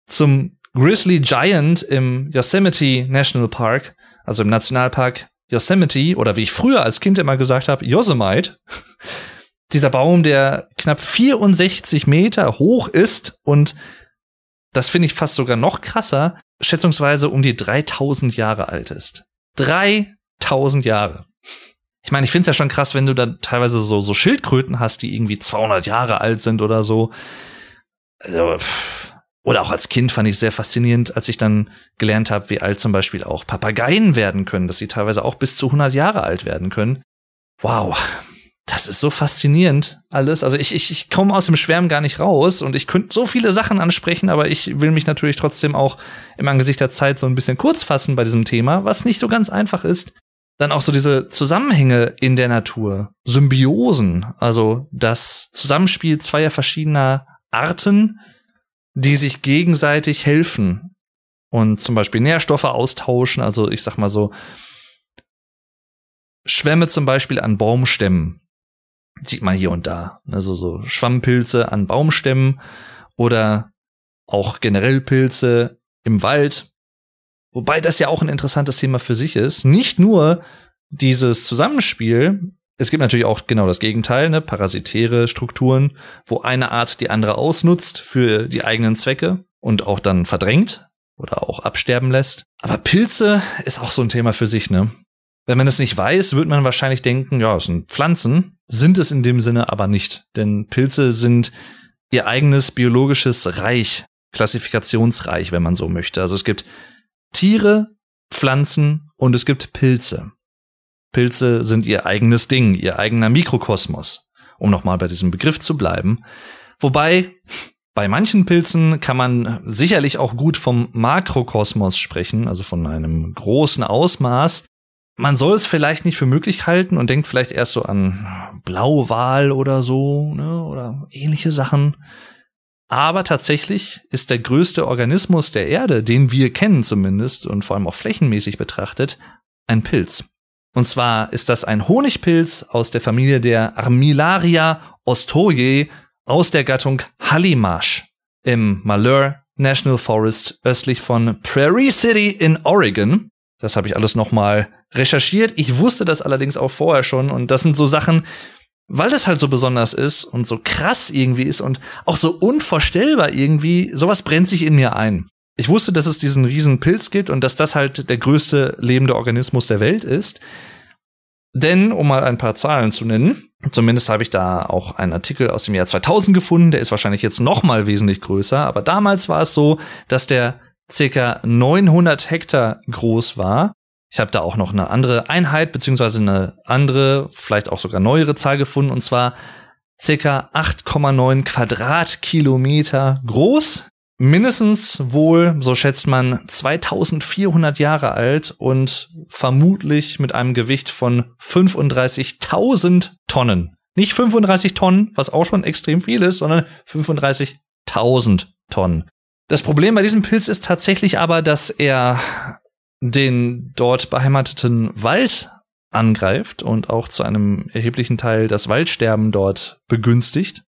zum Grizzly Giant im Yosemite National Park, also im Nationalpark Yosemite oder wie ich früher als Kind immer gesagt habe, Yosemite. Dieser Baum, der knapp 64 Meter hoch ist und das finde ich fast sogar noch krasser, schätzungsweise um die 3000 Jahre alt ist. 3000 Jahre. Ich meine, ich finde es ja schon krass, wenn du dann teilweise so, so Schildkröten hast, die irgendwie 200 Jahre alt sind oder so. Also, oder auch als Kind fand ich sehr faszinierend, als ich dann gelernt habe, wie alt zum Beispiel auch Papageien werden können, dass sie teilweise auch bis zu 100 Jahre alt werden können. Wow, das ist so faszinierend alles. Also ich, ich, ich komme aus dem Schwärmen gar nicht raus und ich könnte so viele Sachen ansprechen, aber ich will mich natürlich trotzdem auch im Angesicht der Zeit so ein bisschen kurz fassen bei diesem Thema, was nicht so ganz einfach ist dann auch so diese Zusammenhänge in der Natur, Symbiosen, also das Zusammenspiel zweier verschiedener Arten, die sich gegenseitig helfen und zum Beispiel Nährstoffe austauschen. Also ich sag mal so, Schwämme zum Beispiel an Baumstämmen. Sieht man hier und da. Also so Schwammpilze an Baumstämmen oder auch generell Pilze im Wald Wobei das ja auch ein interessantes Thema für sich ist. Nicht nur dieses Zusammenspiel, es gibt natürlich auch genau das Gegenteil, ne, parasitäre Strukturen, wo eine Art die andere ausnutzt für die eigenen Zwecke und auch dann verdrängt oder auch absterben lässt. Aber Pilze ist auch so ein Thema für sich, ne? Wenn man es nicht weiß, wird man wahrscheinlich denken, ja, es sind Pflanzen, sind es in dem Sinne aber nicht. Denn Pilze sind ihr eigenes biologisches Reich, Klassifikationsreich, wenn man so möchte. Also es gibt Tiere, Pflanzen und es gibt Pilze. Pilze sind ihr eigenes Ding, ihr eigener Mikrokosmos, um nochmal bei diesem Begriff zu bleiben. Wobei bei manchen Pilzen kann man sicherlich auch gut vom Makrokosmos sprechen, also von einem großen Ausmaß. man soll es vielleicht nicht für möglich halten und denkt vielleicht erst so an Blauwal oder so, ne, oder ähnliche Sachen. Aber tatsächlich ist der größte Organismus der Erde, den wir kennen zumindest und vor allem auch flächenmäßig betrachtet, ein Pilz. Und zwar ist das ein Honigpilz aus der Familie der Armillaria ostoye aus der Gattung Hallimash im Malheur National Forest östlich von Prairie City in Oregon. Das habe ich alles nochmal recherchiert. Ich wusste das allerdings auch vorher schon und das sind so Sachen, weil das halt so besonders ist und so krass irgendwie ist und auch so unvorstellbar irgendwie, sowas brennt sich in mir ein. Ich wusste, dass es diesen riesen Pilz gibt und dass das halt der größte lebende Organismus der Welt ist. Denn, um mal ein paar Zahlen zu nennen, zumindest habe ich da auch einen Artikel aus dem Jahr 2000 gefunden, der ist wahrscheinlich jetzt noch mal wesentlich größer, aber damals war es so, dass der circa 900 Hektar groß war. Ich habe da auch noch eine andere Einheit beziehungsweise eine andere, vielleicht auch sogar neuere Zahl gefunden und zwar circa 8,9 Quadratkilometer groß mindestens wohl, so schätzt man, 2400 Jahre alt und vermutlich mit einem Gewicht von 35.000 Tonnen. Nicht 35 Tonnen, was auch schon extrem viel ist, sondern 35.000 Tonnen. Das Problem bei diesem Pilz ist tatsächlich aber, dass er den dort beheimateten Wald angreift und auch zu einem erheblichen Teil das Waldsterben dort begünstigt.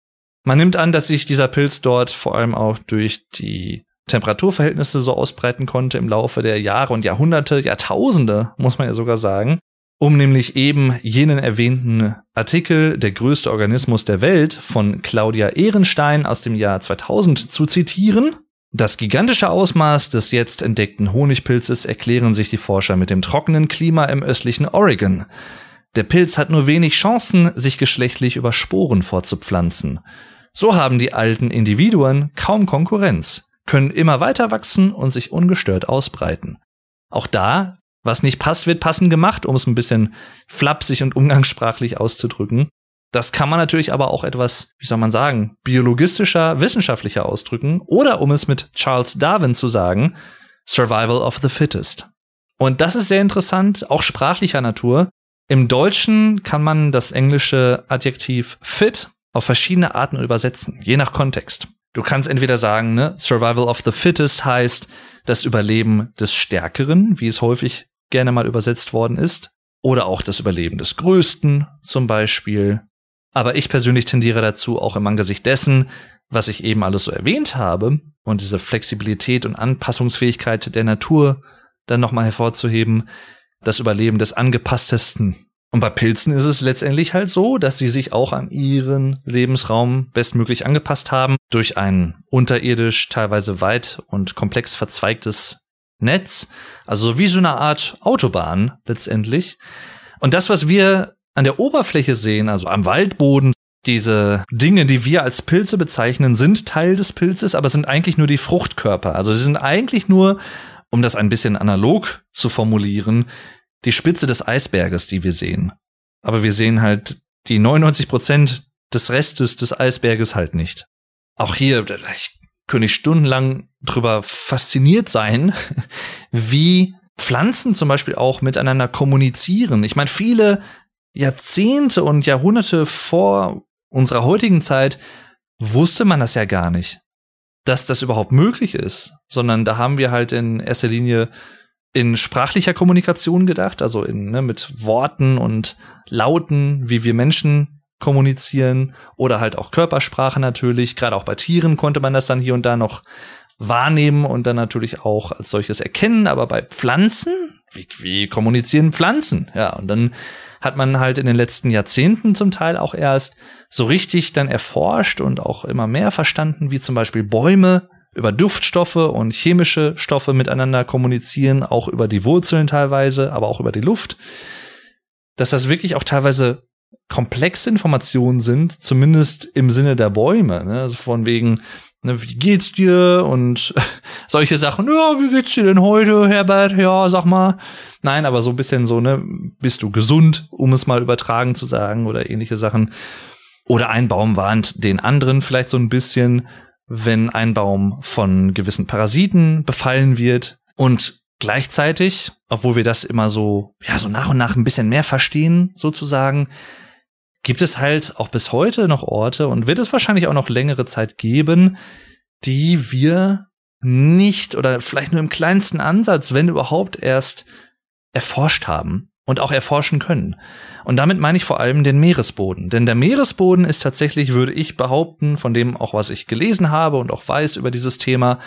Man nimmt an, dass sich dieser Pilz dort vor allem auch durch die Temperaturverhältnisse so ausbreiten konnte im Laufe der Jahre und Jahrhunderte, Jahrtausende, muss man ja sogar sagen, um nämlich eben jenen erwähnten Artikel Der größte Organismus der Welt von Claudia Ehrenstein aus dem Jahr 2000 zu zitieren. Das gigantische Ausmaß des jetzt entdeckten Honigpilzes erklären sich die Forscher mit dem trockenen Klima im östlichen Oregon. Der Pilz hat nur wenig Chancen, sich geschlechtlich über Sporen fortzupflanzen. So haben die alten Individuen kaum Konkurrenz, können immer weiter wachsen und sich ungestört ausbreiten. Auch da, was nicht passt, wird passend gemacht, um es ein bisschen flapsig und umgangssprachlich auszudrücken. Das kann man natürlich aber auch etwas, wie soll man sagen, biologistischer, wissenschaftlicher ausdrücken oder um es mit Charles Darwin zu sagen, Survival of the Fittest. Und das ist sehr interessant, auch sprachlicher Natur. Im Deutschen kann man das englische Adjektiv fit auf verschiedene Arten übersetzen, je nach Kontext. Du kannst entweder sagen, ne, Survival of the Fittest heißt das Überleben des Stärkeren, wie es häufig gerne mal übersetzt worden ist, oder auch das Überleben des Größten zum Beispiel. Aber ich persönlich tendiere dazu, auch im Angesicht dessen, was ich eben alles so erwähnt habe und diese Flexibilität und Anpassungsfähigkeit der Natur dann nochmal hervorzuheben, das Überleben des angepasstesten und bei Pilzen ist es letztendlich halt so, dass sie sich auch an ihren Lebensraum bestmöglich angepasst haben durch ein unterirdisch teilweise weit und komplex verzweigtes Netz, also wie so eine Art Autobahn letztendlich. Und das, was wir an der Oberfläche sehen, also am Waldboden, diese Dinge, die wir als Pilze bezeichnen, sind Teil des Pilzes, aber sind eigentlich nur die Fruchtkörper. Also sie sind eigentlich nur, um das ein bisschen analog zu formulieren, die Spitze des Eisberges, die wir sehen. Aber wir sehen halt die 99 Prozent des Restes des Eisberges halt nicht. Auch hier, ich könnte ich stundenlang drüber fasziniert sein, wie Pflanzen zum Beispiel auch miteinander kommunizieren. Ich meine, viele Jahrzehnte und Jahrhunderte vor unserer heutigen Zeit wusste man das ja gar nicht, dass das überhaupt möglich ist, sondern da haben wir halt in erster Linie in sprachlicher Kommunikation gedacht, also in, ne, mit Worten und Lauten, wie wir Menschen kommunizieren oder halt auch Körpersprache natürlich. Gerade auch bei Tieren konnte man das dann hier und da noch wahrnehmen und dann natürlich auch als solches erkennen. Aber bei Pflanzen, wie, wie kommunizieren Pflanzen? Ja, und dann hat man halt in den letzten Jahrzehnten zum Teil auch erst so richtig dann erforscht und auch immer mehr verstanden, wie zum Beispiel Bäume über Duftstoffe und chemische Stoffe miteinander kommunizieren, auch über die Wurzeln teilweise, aber auch über die Luft, dass das wirklich auch teilweise komplexe Informationen sind, zumindest im Sinne der Bäume, ne? also von wegen, ne, wie geht's dir und solche Sachen, ja, wie geht's dir denn heute, Herbert, ja, sag mal. Nein, aber so ein bisschen so, ne, bist du gesund, um es mal übertragen zu sagen oder ähnliche Sachen. Oder ein Baum warnt den anderen vielleicht so ein bisschen, wenn ein Baum von gewissen Parasiten befallen wird. Und Gleichzeitig, obwohl wir das immer so, ja, so nach und nach ein bisschen mehr verstehen, sozusagen, gibt es halt auch bis heute noch Orte und wird es wahrscheinlich auch noch längere Zeit geben, die wir nicht oder vielleicht nur im kleinsten Ansatz, wenn überhaupt erst erforscht haben und auch erforschen können. Und damit meine ich vor allem den Meeresboden. Denn der Meeresboden ist tatsächlich, würde ich behaupten, von dem auch was ich gelesen habe und auch weiß über dieses Thema,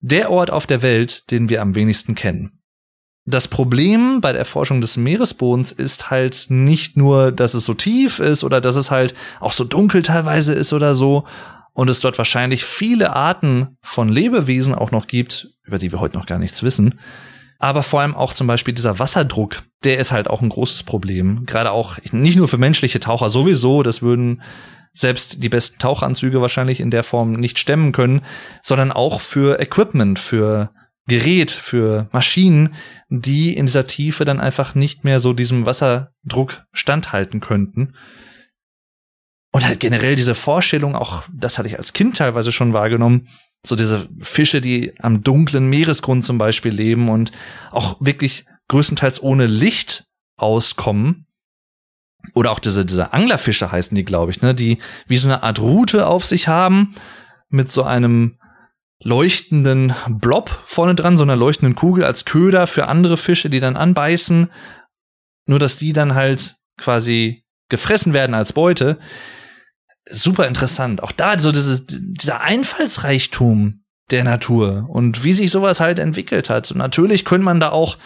der Ort auf der Welt, den wir am wenigsten kennen. Das Problem bei der Erforschung des Meeresbodens ist halt nicht nur, dass es so tief ist oder dass es halt auch so dunkel teilweise ist oder so und es dort wahrscheinlich viele Arten von Lebewesen auch noch gibt, über die wir heute noch gar nichts wissen. Aber vor allem auch zum Beispiel dieser Wasserdruck, der ist halt auch ein großes Problem. Gerade auch nicht nur für menschliche Taucher sowieso, das würden selbst die besten Tauchanzüge wahrscheinlich in der Form nicht stemmen können, sondern auch für Equipment, für Gerät, für Maschinen, die in dieser Tiefe dann einfach nicht mehr so diesem Wasserdruck standhalten könnten. Und halt generell diese Vorstellung, auch das hatte ich als Kind teilweise schon wahrgenommen, so diese Fische, die am dunklen Meeresgrund zum Beispiel leben und auch wirklich größtenteils ohne Licht auskommen. Oder auch diese, diese Anglerfische heißen die, glaube ich, ne, die wie so eine Art Rute auf sich haben mit so einem leuchtenden Blob vorne dran, so einer leuchtenden Kugel als Köder für andere Fische, die dann anbeißen. Nur, dass die dann halt quasi gefressen werden als Beute. Super interessant. Auch da so dieses, dieser Einfallsreichtum der Natur und wie sich sowas halt entwickelt hat. Und natürlich könnte man da auch,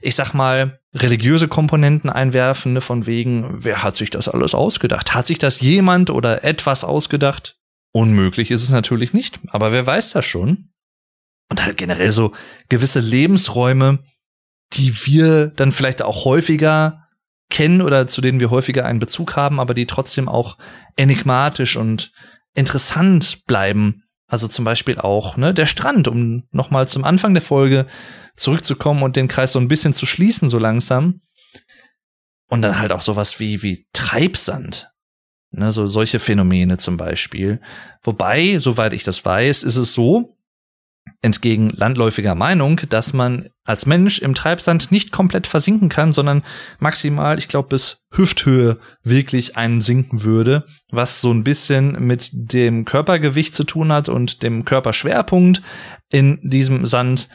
ich sag mal, religiöse Komponenten einwerfen, ne, von wegen, wer hat sich das alles ausgedacht? Hat sich das jemand oder etwas ausgedacht? Unmöglich ist es natürlich nicht, aber wer weiß das schon? Und halt generell so gewisse Lebensräume, die wir dann vielleicht auch häufiger kennen oder zu denen wir häufiger einen Bezug haben, aber die trotzdem auch enigmatisch und interessant bleiben. Also zum Beispiel auch ne, der Strand, um nochmal zum Anfang der Folge zurückzukommen und den Kreis so ein bisschen zu schließen, so langsam. Und dann halt auch sowas wie, wie Treibsand. Ne, so solche Phänomene zum Beispiel. Wobei, soweit ich das weiß, ist es so, entgegen landläufiger Meinung, dass man als Mensch im Treibsand nicht komplett versinken kann, sondern maximal, ich glaube, bis Hüfthöhe wirklich einsinken würde, was so ein bisschen mit dem Körpergewicht zu tun hat und dem Körperschwerpunkt in diesem Sand.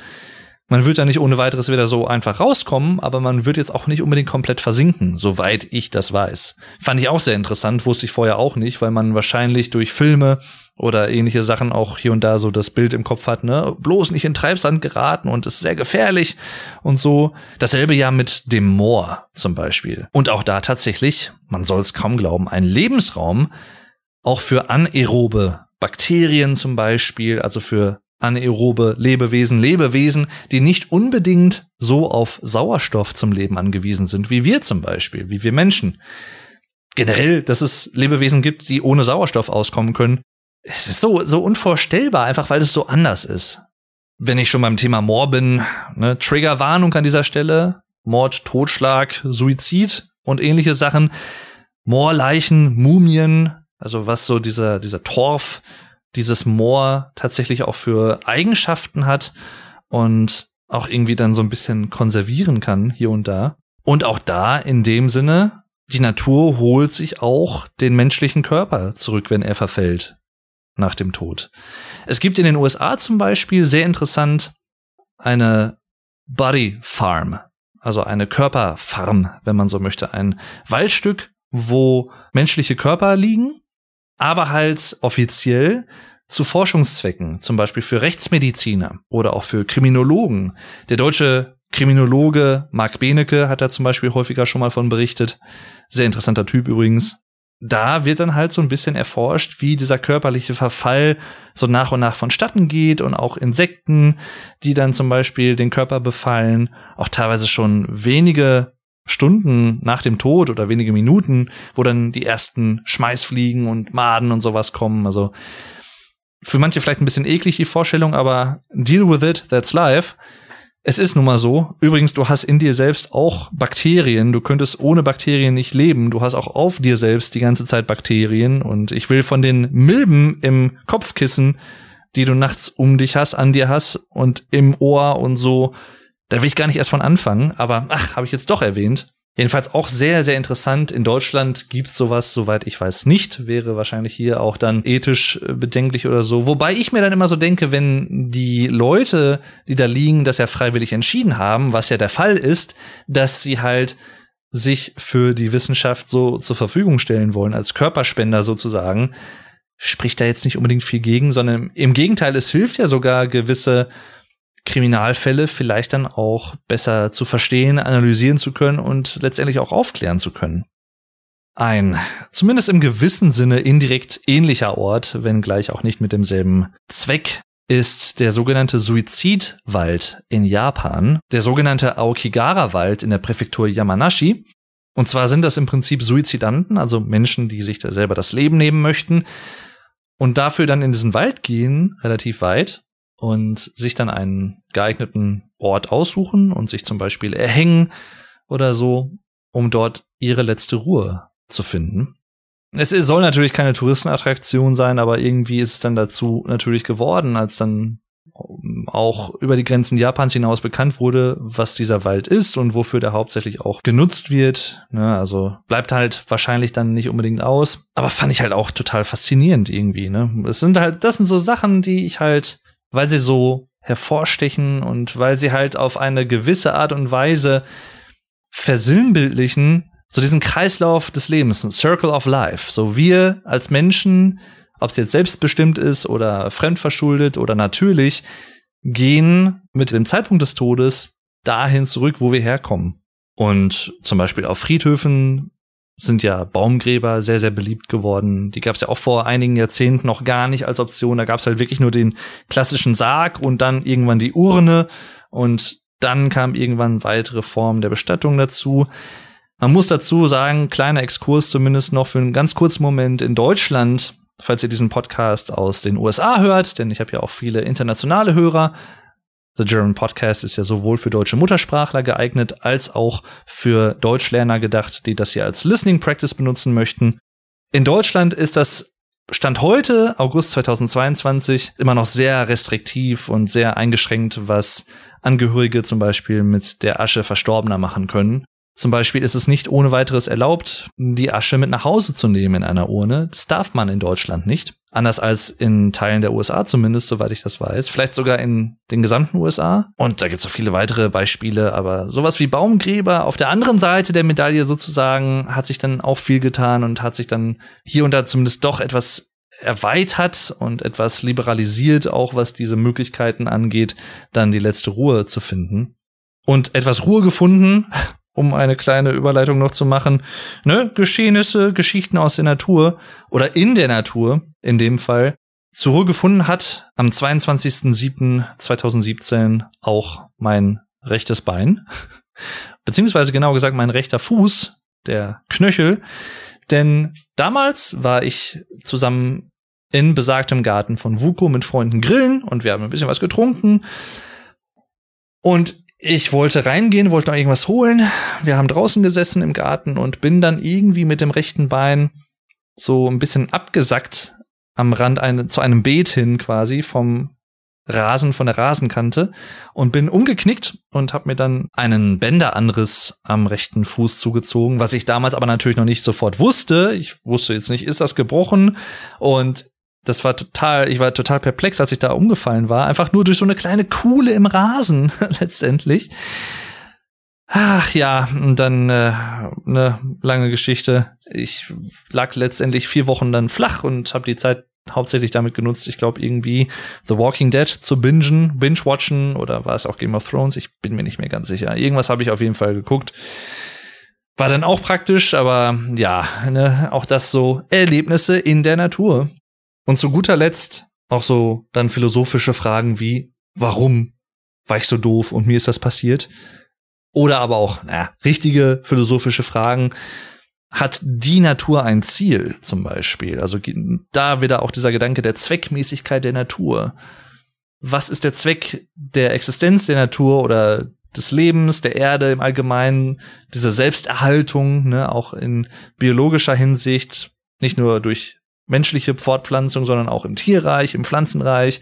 Man wird da nicht ohne weiteres wieder so einfach rauskommen, aber man wird jetzt auch nicht unbedingt komplett versinken, soweit ich das weiß. Fand ich auch sehr interessant, wusste ich vorher auch nicht, weil man wahrscheinlich durch Filme oder ähnliche Sachen auch hier und da so das Bild im Kopf hat, ne, bloß nicht in Treibsand geraten und ist sehr gefährlich und so. Dasselbe ja mit dem Moor zum Beispiel. Und auch da tatsächlich, man soll es kaum glauben, ein Lebensraum, auch für anaerobe Bakterien zum Beispiel, also für anaerobe Lebewesen, Lebewesen, die nicht unbedingt so auf Sauerstoff zum Leben angewiesen sind, wie wir zum Beispiel, wie wir Menschen. Generell, dass es Lebewesen gibt, die ohne Sauerstoff auskommen können. Es ist so, so unvorstellbar, einfach weil es so anders ist. Wenn ich schon beim Thema Moor bin, ne, Triggerwarnung an dieser Stelle, Mord, Totschlag, Suizid und ähnliche Sachen, Moorleichen, Mumien, also was so dieser, dieser Torf dieses Moor tatsächlich auch für Eigenschaften hat und auch irgendwie dann so ein bisschen konservieren kann hier und da. Und auch da in dem Sinne, die Natur holt sich auch den menschlichen Körper zurück, wenn er verfällt nach dem Tod. Es gibt in den USA zum Beispiel sehr interessant eine Body Farm, also eine Körperfarm, wenn man so möchte, ein Waldstück, wo menschliche Körper liegen aber halt offiziell zu Forschungszwecken, zum Beispiel für Rechtsmediziner oder auch für Kriminologen. Der deutsche Kriminologe Marc Benecke hat da zum Beispiel häufiger schon mal von berichtet. Sehr interessanter Typ übrigens. Da wird dann halt so ein bisschen erforscht, wie dieser körperliche Verfall so nach und nach vonstatten geht und auch Insekten, die dann zum Beispiel den Körper befallen, auch teilweise schon wenige Stunden nach dem Tod oder wenige Minuten, wo dann die ersten Schmeißfliegen und Maden und sowas kommen. Also für manche vielleicht ein bisschen eklig die Vorstellung, aber deal with it, that's life. Es ist nun mal so. Übrigens, du hast in dir selbst auch Bakterien. Du könntest ohne Bakterien nicht leben. Du hast auch auf dir selbst die ganze Zeit Bakterien. Und ich will von den Milben im Kopfkissen, die du nachts um dich hast, an dir hast und im Ohr und so, Da will ich gar nicht erst von anfangen, aber ach, habe ich jetzt doch erwähnt. Jedenfalls auch sehr, sehr interessant. In Deutschland gibt's sowas, soweit ich weiß, nicht. Wäre wahrscheinlich hier auch dann ethisch äh, bedenklich oder so. Wobei ich mir dann immer so denke, wenn die Leute, die da liegen, das ja freiwillig entschieden haben, was ja der Fall ist, dass sie halt sich für die Wissenschaft so zur Verfügung stellen wollen, als Körperspender sozusagen, spricht da jetzt nicht unbedingt viel gegen, sondern im Gegenteil, es hilft ja sogar gewisse Kriminalfälle vielleicht dann auch besser zu verstehen, analysieren zu können und letztendlich auch aufklären zu können. Ein, zumindest im gewissen Sinne indirekt ähnlicher Ort, wenn gleich auch nicht mit demselben Zweck, ist der sogenannte Suizidwald in Japan, der sogenannte Aokigara-Wald in der Präfektur Yamanashi. Und zwar sind das im Prinzip Suizidanten, also Menschen, die sich da selber das Leben nehmen möchten und dafür dann in diesen Wald gehen, relativ weit, und sich dann einen geeigneten Ort aussuchen und sich zum Beispiel erhängen oder so, um dort ihre letzte Ruhe zu finden. Es soll natürlich keine Touristenattraktion sein, aber irgendwie ist es dann dazu natürlich geworden, als dann auch über die Grenzen Japans hinaus bekannt wurde, was dieser Wald ist und wofür der hauptsächlich auch genutzt wird. Ne, also bleibt halt wahrscheinlich dann nicht unbedingt aus. Aber fand ich halt auch total faszinierend irgendwie. Ne? Es sind halt, das sind so Sachen, die ich halt weil sie so hervorstechen und weil sie halt auf eine gewisse Art und Weise versinnbildlichen, so diesen Kreislauf des Lebens, ein Circle of Life. So wir als Menschen, ob es jetzt selbstbestimmt ist oder fremdverschuldet oder natürlich, gehen mit dem Zeitpunkt des Todes dahin zurück, wo wir herkommen. Und zum Beispiel auf Friedhöfen sind ja Baumgräber sehr, sehr beliebt geworden. Die gab es ja auch vor einigen Jahrzehnten noch gar nicht als Option. Da gab es halt wirklich nur den klassischen Sarg und dann irgendwann die Urne und dann kam irgendwann weitere Formen der Bestattung dazu. Man muss dazu sagen, kleiner Exkurs zumindest noch für einen ganz kurzen Moment in Deutschland, falls ihr diesen Podcast aus den USA hört, denn ich habe ja auch viele internationale Hörer, The German Podcast ist ja sowohl für deutsche Muttersprachler geeignet als auch für Deutschlerner gedacht, die das hier als Listening Practice benutzen möchten. In Deutschland ist das Stand heute, August 2022, immer noch sehr restriktiv und sehr eingeschränkt, was Angehörige zum Beispiel mit der Asche Verstorbener machen können. Zum Beispiel ist es nicht ohne weiteres erlaubt, die Asche mit nach Hause zu nehmen in einer Urne. Das darf man in Deutschland nicht. Anders als in Teilen der USA zumindest, soweit ich das weiß. Vielleicht sogar in den gesamten USA. Und da gibt es noch viele weitere Beispiele, aber sowas wie Baumgräber auf der anderen Seite der Medaille sozusagen hat sich dann auch viel getan und hat sich dann hier und da zumindest doch etwas erweitert und etwas liberalisiert, auch was diese Möglichkeiten angeht, dann die letzte Ruhe zu finden. Und etwas Ruhe gefunden um eine kleine Überleitung noch zu machen, ne, Geschehnisse, Geschichten aus der Natur oder in der Natur in dem Fall zur Ruhe gefunden hat am 22.07.2017 auch mein rechtes Bein, beziehungsweise genau gesagt mein rechter Fuß, der Knöchel, denn damals war ich zusammen in besagtem Garten von Vuko mit Freunden grillen und wir haben ein bisschen was getrunken. Und ich wollte reingehen, wollte noch irgendwas holen. Wir haben draußen gesessen im Garten und bin dann irgendwie mit dem rechten Bein so ein bisschen abgesackt am Rand eine, zu einem Beet hin quasi vom Rasen, von der Rasenkante und bin umgeknickt und habe mir dann einen Bänderanriss am rechten Fuß zugezogen, was ich damals aber natürlich noch nicht sofort wusste. Ich wusste jetzt nicht, ist das gebrochen? Und das war total, ich war total perplex, als ich da umgefallen war. Einfach nur durch so eine kleine Kuhle im Rasen letztendlich. Ach ja, und dann äh, eine lange Geschichte. Ich lag letztendlich vier Wochen dann flach und habe die Zeit hauptsächlich damit genutzt, ich glaube irgendwie The Walking Dead zu bingen, binge-watchen oder war es auch Game of Thrones? Ich bin mir nicht mehr ganz sicher. Irgendwas habe ich auf jeden Fall geguckt. War dann auch praktisch, aber ja, ne, auch das so Erlebnisse in der Natur. Und zu guter Letzt auch so dann philosophische Fragen wie, warum war ich so doof und mir ist das passiert? Oder aber auch, naja, richtige philosophische Fragen. Hat die Natur ein Ziel zum Beispiel? Also da wieder auch dieser Gedanke der Zweckmäßigkeit der Natur. Was ist der Zweck der Existenz der Natur oder des Lebens, der Erde im Allgemeinen, diese Selbsterhaltung, ne, auch in biologischer Hinsicht, nicht nur durch menschliche Fortpflanzung, sondern auch im Tierreich, im Pflanzenreich.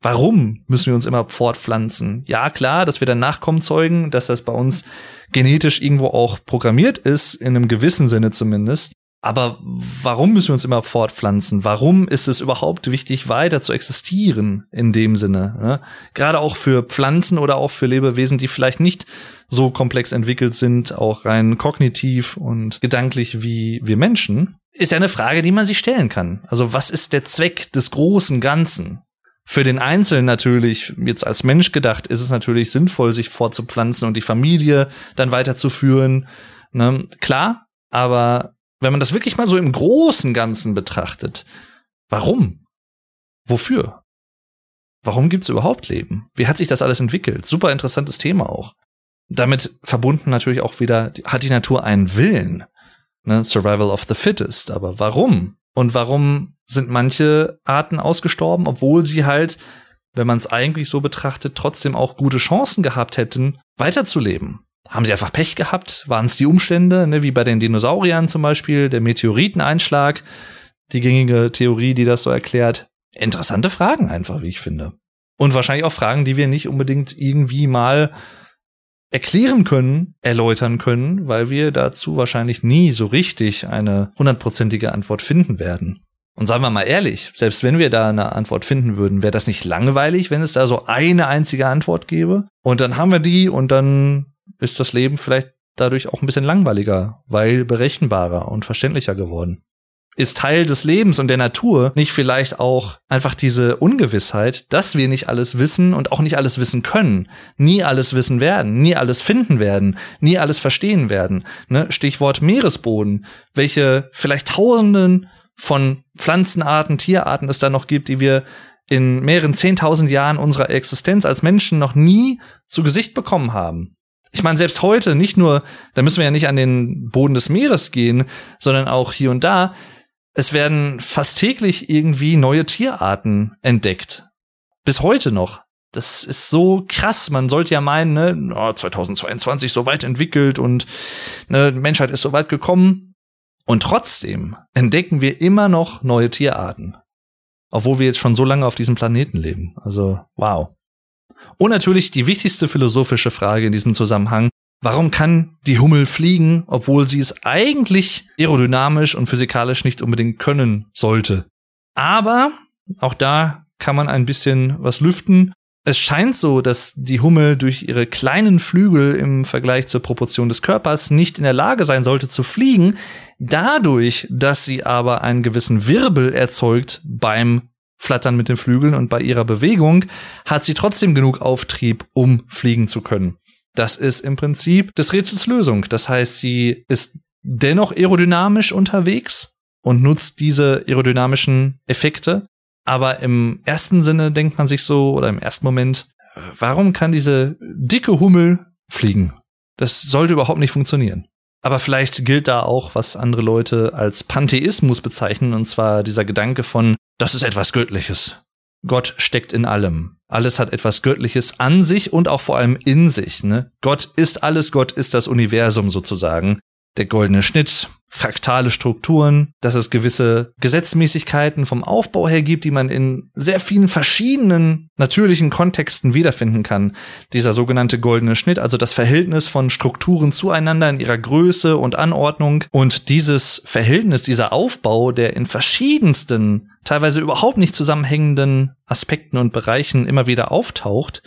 Warum müssen wir uns immer fortpflanzen? Ja, klar, dass wir dann Nachkommen zeugen, dass das bei uns genetisch irgendwo auch programmiert ist, in einem gewissen Sinne zumindest. Aber warum müssen wir uns immer fortpflanzen? Warum ist es überhaupt wichtig, weiter zu existieren in dem Sinne? Ne? Gerade auch für Pflanzen oder auch für Lebewesen, die vielleicht nicht so komplex entwickelt sind, auch rein kognitiv und gedanklich wie wir Menschen, ist ja eine Frage, die man sich stellen kann. Also was ist der Zweck des großen Ganzen? Für den Einzelnen natürlich, jetzt als Mensch gedacht, ist es natürlich sinnvoll, sich fortzupflanzen und die Familie dann weiterzuführen. Ne? Klar, aber wenn man das wirklich mal so im großen Ganzen betrachtet, warum? Wofür? Warum gibt's überhaupt Leben? Wie hat sich das alles entwickelt? Super interessantes Thema auch. Damit verbunden natürlich auch wieder, hat die Natur einen Willen? Ne? Survival of the fittest. Aber warum? Und warum sind manche Arten ausgestorben, obwohl sie halt, wenn man es eigentlich so betrachtet, trotzdem auch gute Chancen gehabt hätten, weiterzuleben? Haben sie einfach Pech gehabt? Waren es die Umstände, ne, wie bei den Dinosauriern zum Beispiel, der Meteoriteneinschlag, die gängige Theorie, die das so erklärt? Interessante Fragen einfach, wie ich finde. Und wahrscheinlich auch Fragen, die wir nicht unbedingt irgendwie mal erklären können, erläutern können, weil wir dazu wahrscheinlich nie so richtig eine hundertprozentige Antwort finden werden. Und sagen wir mal ehrlich, selbst wenn wir da eine Antwort finden würden, wäre das nicht langweilig, wenn es da so eine einzige Antwort gäbe? Und dann haben wir die und dann ist das Leben vielleicht dadurch auch ein bisschen langweiliger, weil berechenbarer und verständlicher geworden ist Teil des Lebens und der Natur nicht vielleicht auch einfach diese Ungewissheit, dass wir nicht alles wissen und auch nicht alles wissen können, nie alles wissen werden, nie alles finden werden, nie alles verstehen werden. Ne? Stichwort Meeresboden, welche vielleicht Tausenden von Pflanzenarten, Tierarten es da noch gibt, die wir in mehreren Zehntausend Jahren unserer Existenz als Menschen noch nie zu Gesicht bekommen haben. Ich meine, selbst heute nicht nur, da müssen wir ja nicht an den Boden des Meeres gehen, sondern auch hier und da es werden fast täglich irgendwie neue Tierarten entdeckt. Bis heute noch. Das ist so krass. Man sollte ja meinen, ne, oh, 2022 so weit entwickelt und ne, Menschheit ist so weit gekommen. Und trotzdem entdecken wir immer noch neue Tierarten. Obwohl wir jetzt schon so lange auf diesem Planeten leben. Also, wow. Und natürlich die wichtigste philosophische Frage in diesem Zusammenhang. Warum kann die Hummel fliegen, obwohl sie es eigentlich aerodynamisch und physikalisch nicht unbedingt können sollte? Aber auch da kann man ein bisschen was lüften. Es scheint so, dass die Hummel durch ihre kleinen Flügel im Vergleich zur Proportion des Körpers nicht in der Lage sein sollte zu fliegen, dadurch, dass sie aber einen gewissen Wirbel erzeugt beim Flattern mit den Flügeln und bei ihrer Bewegung, hat sie trotzdem genug Auftrieb, um fliegen zu können. Das ist im Prinzip des Rätsels Lösung. Das heißt, sie ist dennoch aerodynamisch unterwegs und nutzt diese aerodynamischen Effekte. Aber im ersten Sinne denkt man sich so, oder im ersten Moment, warum kann diese dicke Hummel fliegen? Das sollte überhaupt nicht funktionieren. Aber vielleicht gilt da auch, was andere Leute als Pantheismus bezeichnen, und zwar dieser Gedanke von, das ist etwas Göttliches. Gott steckt in allem. Alles hat etwas Göttliches an sich und auch vor allem in sich. Ne? Gott ist alles, Gott ist das Universum sozusagen. Der goldene Schnitt, fraktale Strukturen, dass es gewisse Gesetzmäßigkeiten vom Aufbau her gibt, die man in sehr vielen verschiedenen natürlichen Kontexten wiederfinden kann. Dieser sogenannte goldene Schnitt, also das Verhältnis von Strukturen zueinander in ihrer Größe und Anordnung und dieses Verhältnis, dieser Aufbau, der in verschiedensten, teilweise überhaupt nicht zusammenhängenden Aspekten und Bereichen immer wieder auftaucht,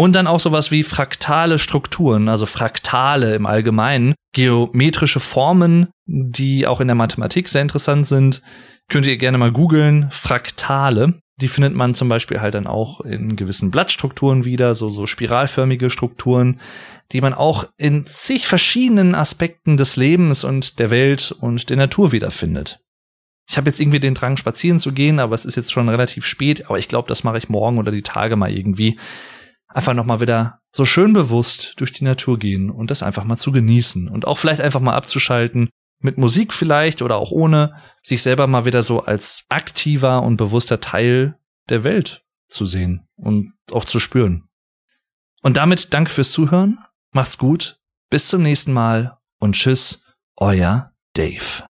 und dann auch sowas wie fraktale Strukturen, also Fraktale im Allgemeinen, geometrische Formen, die auch in der Mathematik sehr interessant sind. Könnt ihr gerne mal googeln, Fraktale. Die findet man zum Beispiel halt dann auch in gewissen Blattstrukturen wieder, so, so spiralförmige Strukturen, die man auch in zig verschiedenen Aspekten des Lebens und der Welt und der Natur wiederfindet. Ich habe jetzt irgendwie den Drang, spazieren zu gehen, aber es ist jetzt schon relativ spät. Aber ich glaube, das mache ich morgen oder die Tage mal irgendwie einfach nochmal wieder so schön bewusst durch die Natur gehen und das einfach mal zu genießen und auch vielleicht einfach mal abzuschalten, mit Musik vielleicht oder auch ohne, sich selber mal wieder so als aktiver und bewusster Teil der Welt zu sehen und auch zu spüren. Und damit danke fürs Zuhören, macht's gut, bis zum nächsten Mal und tschüss, euer Dave.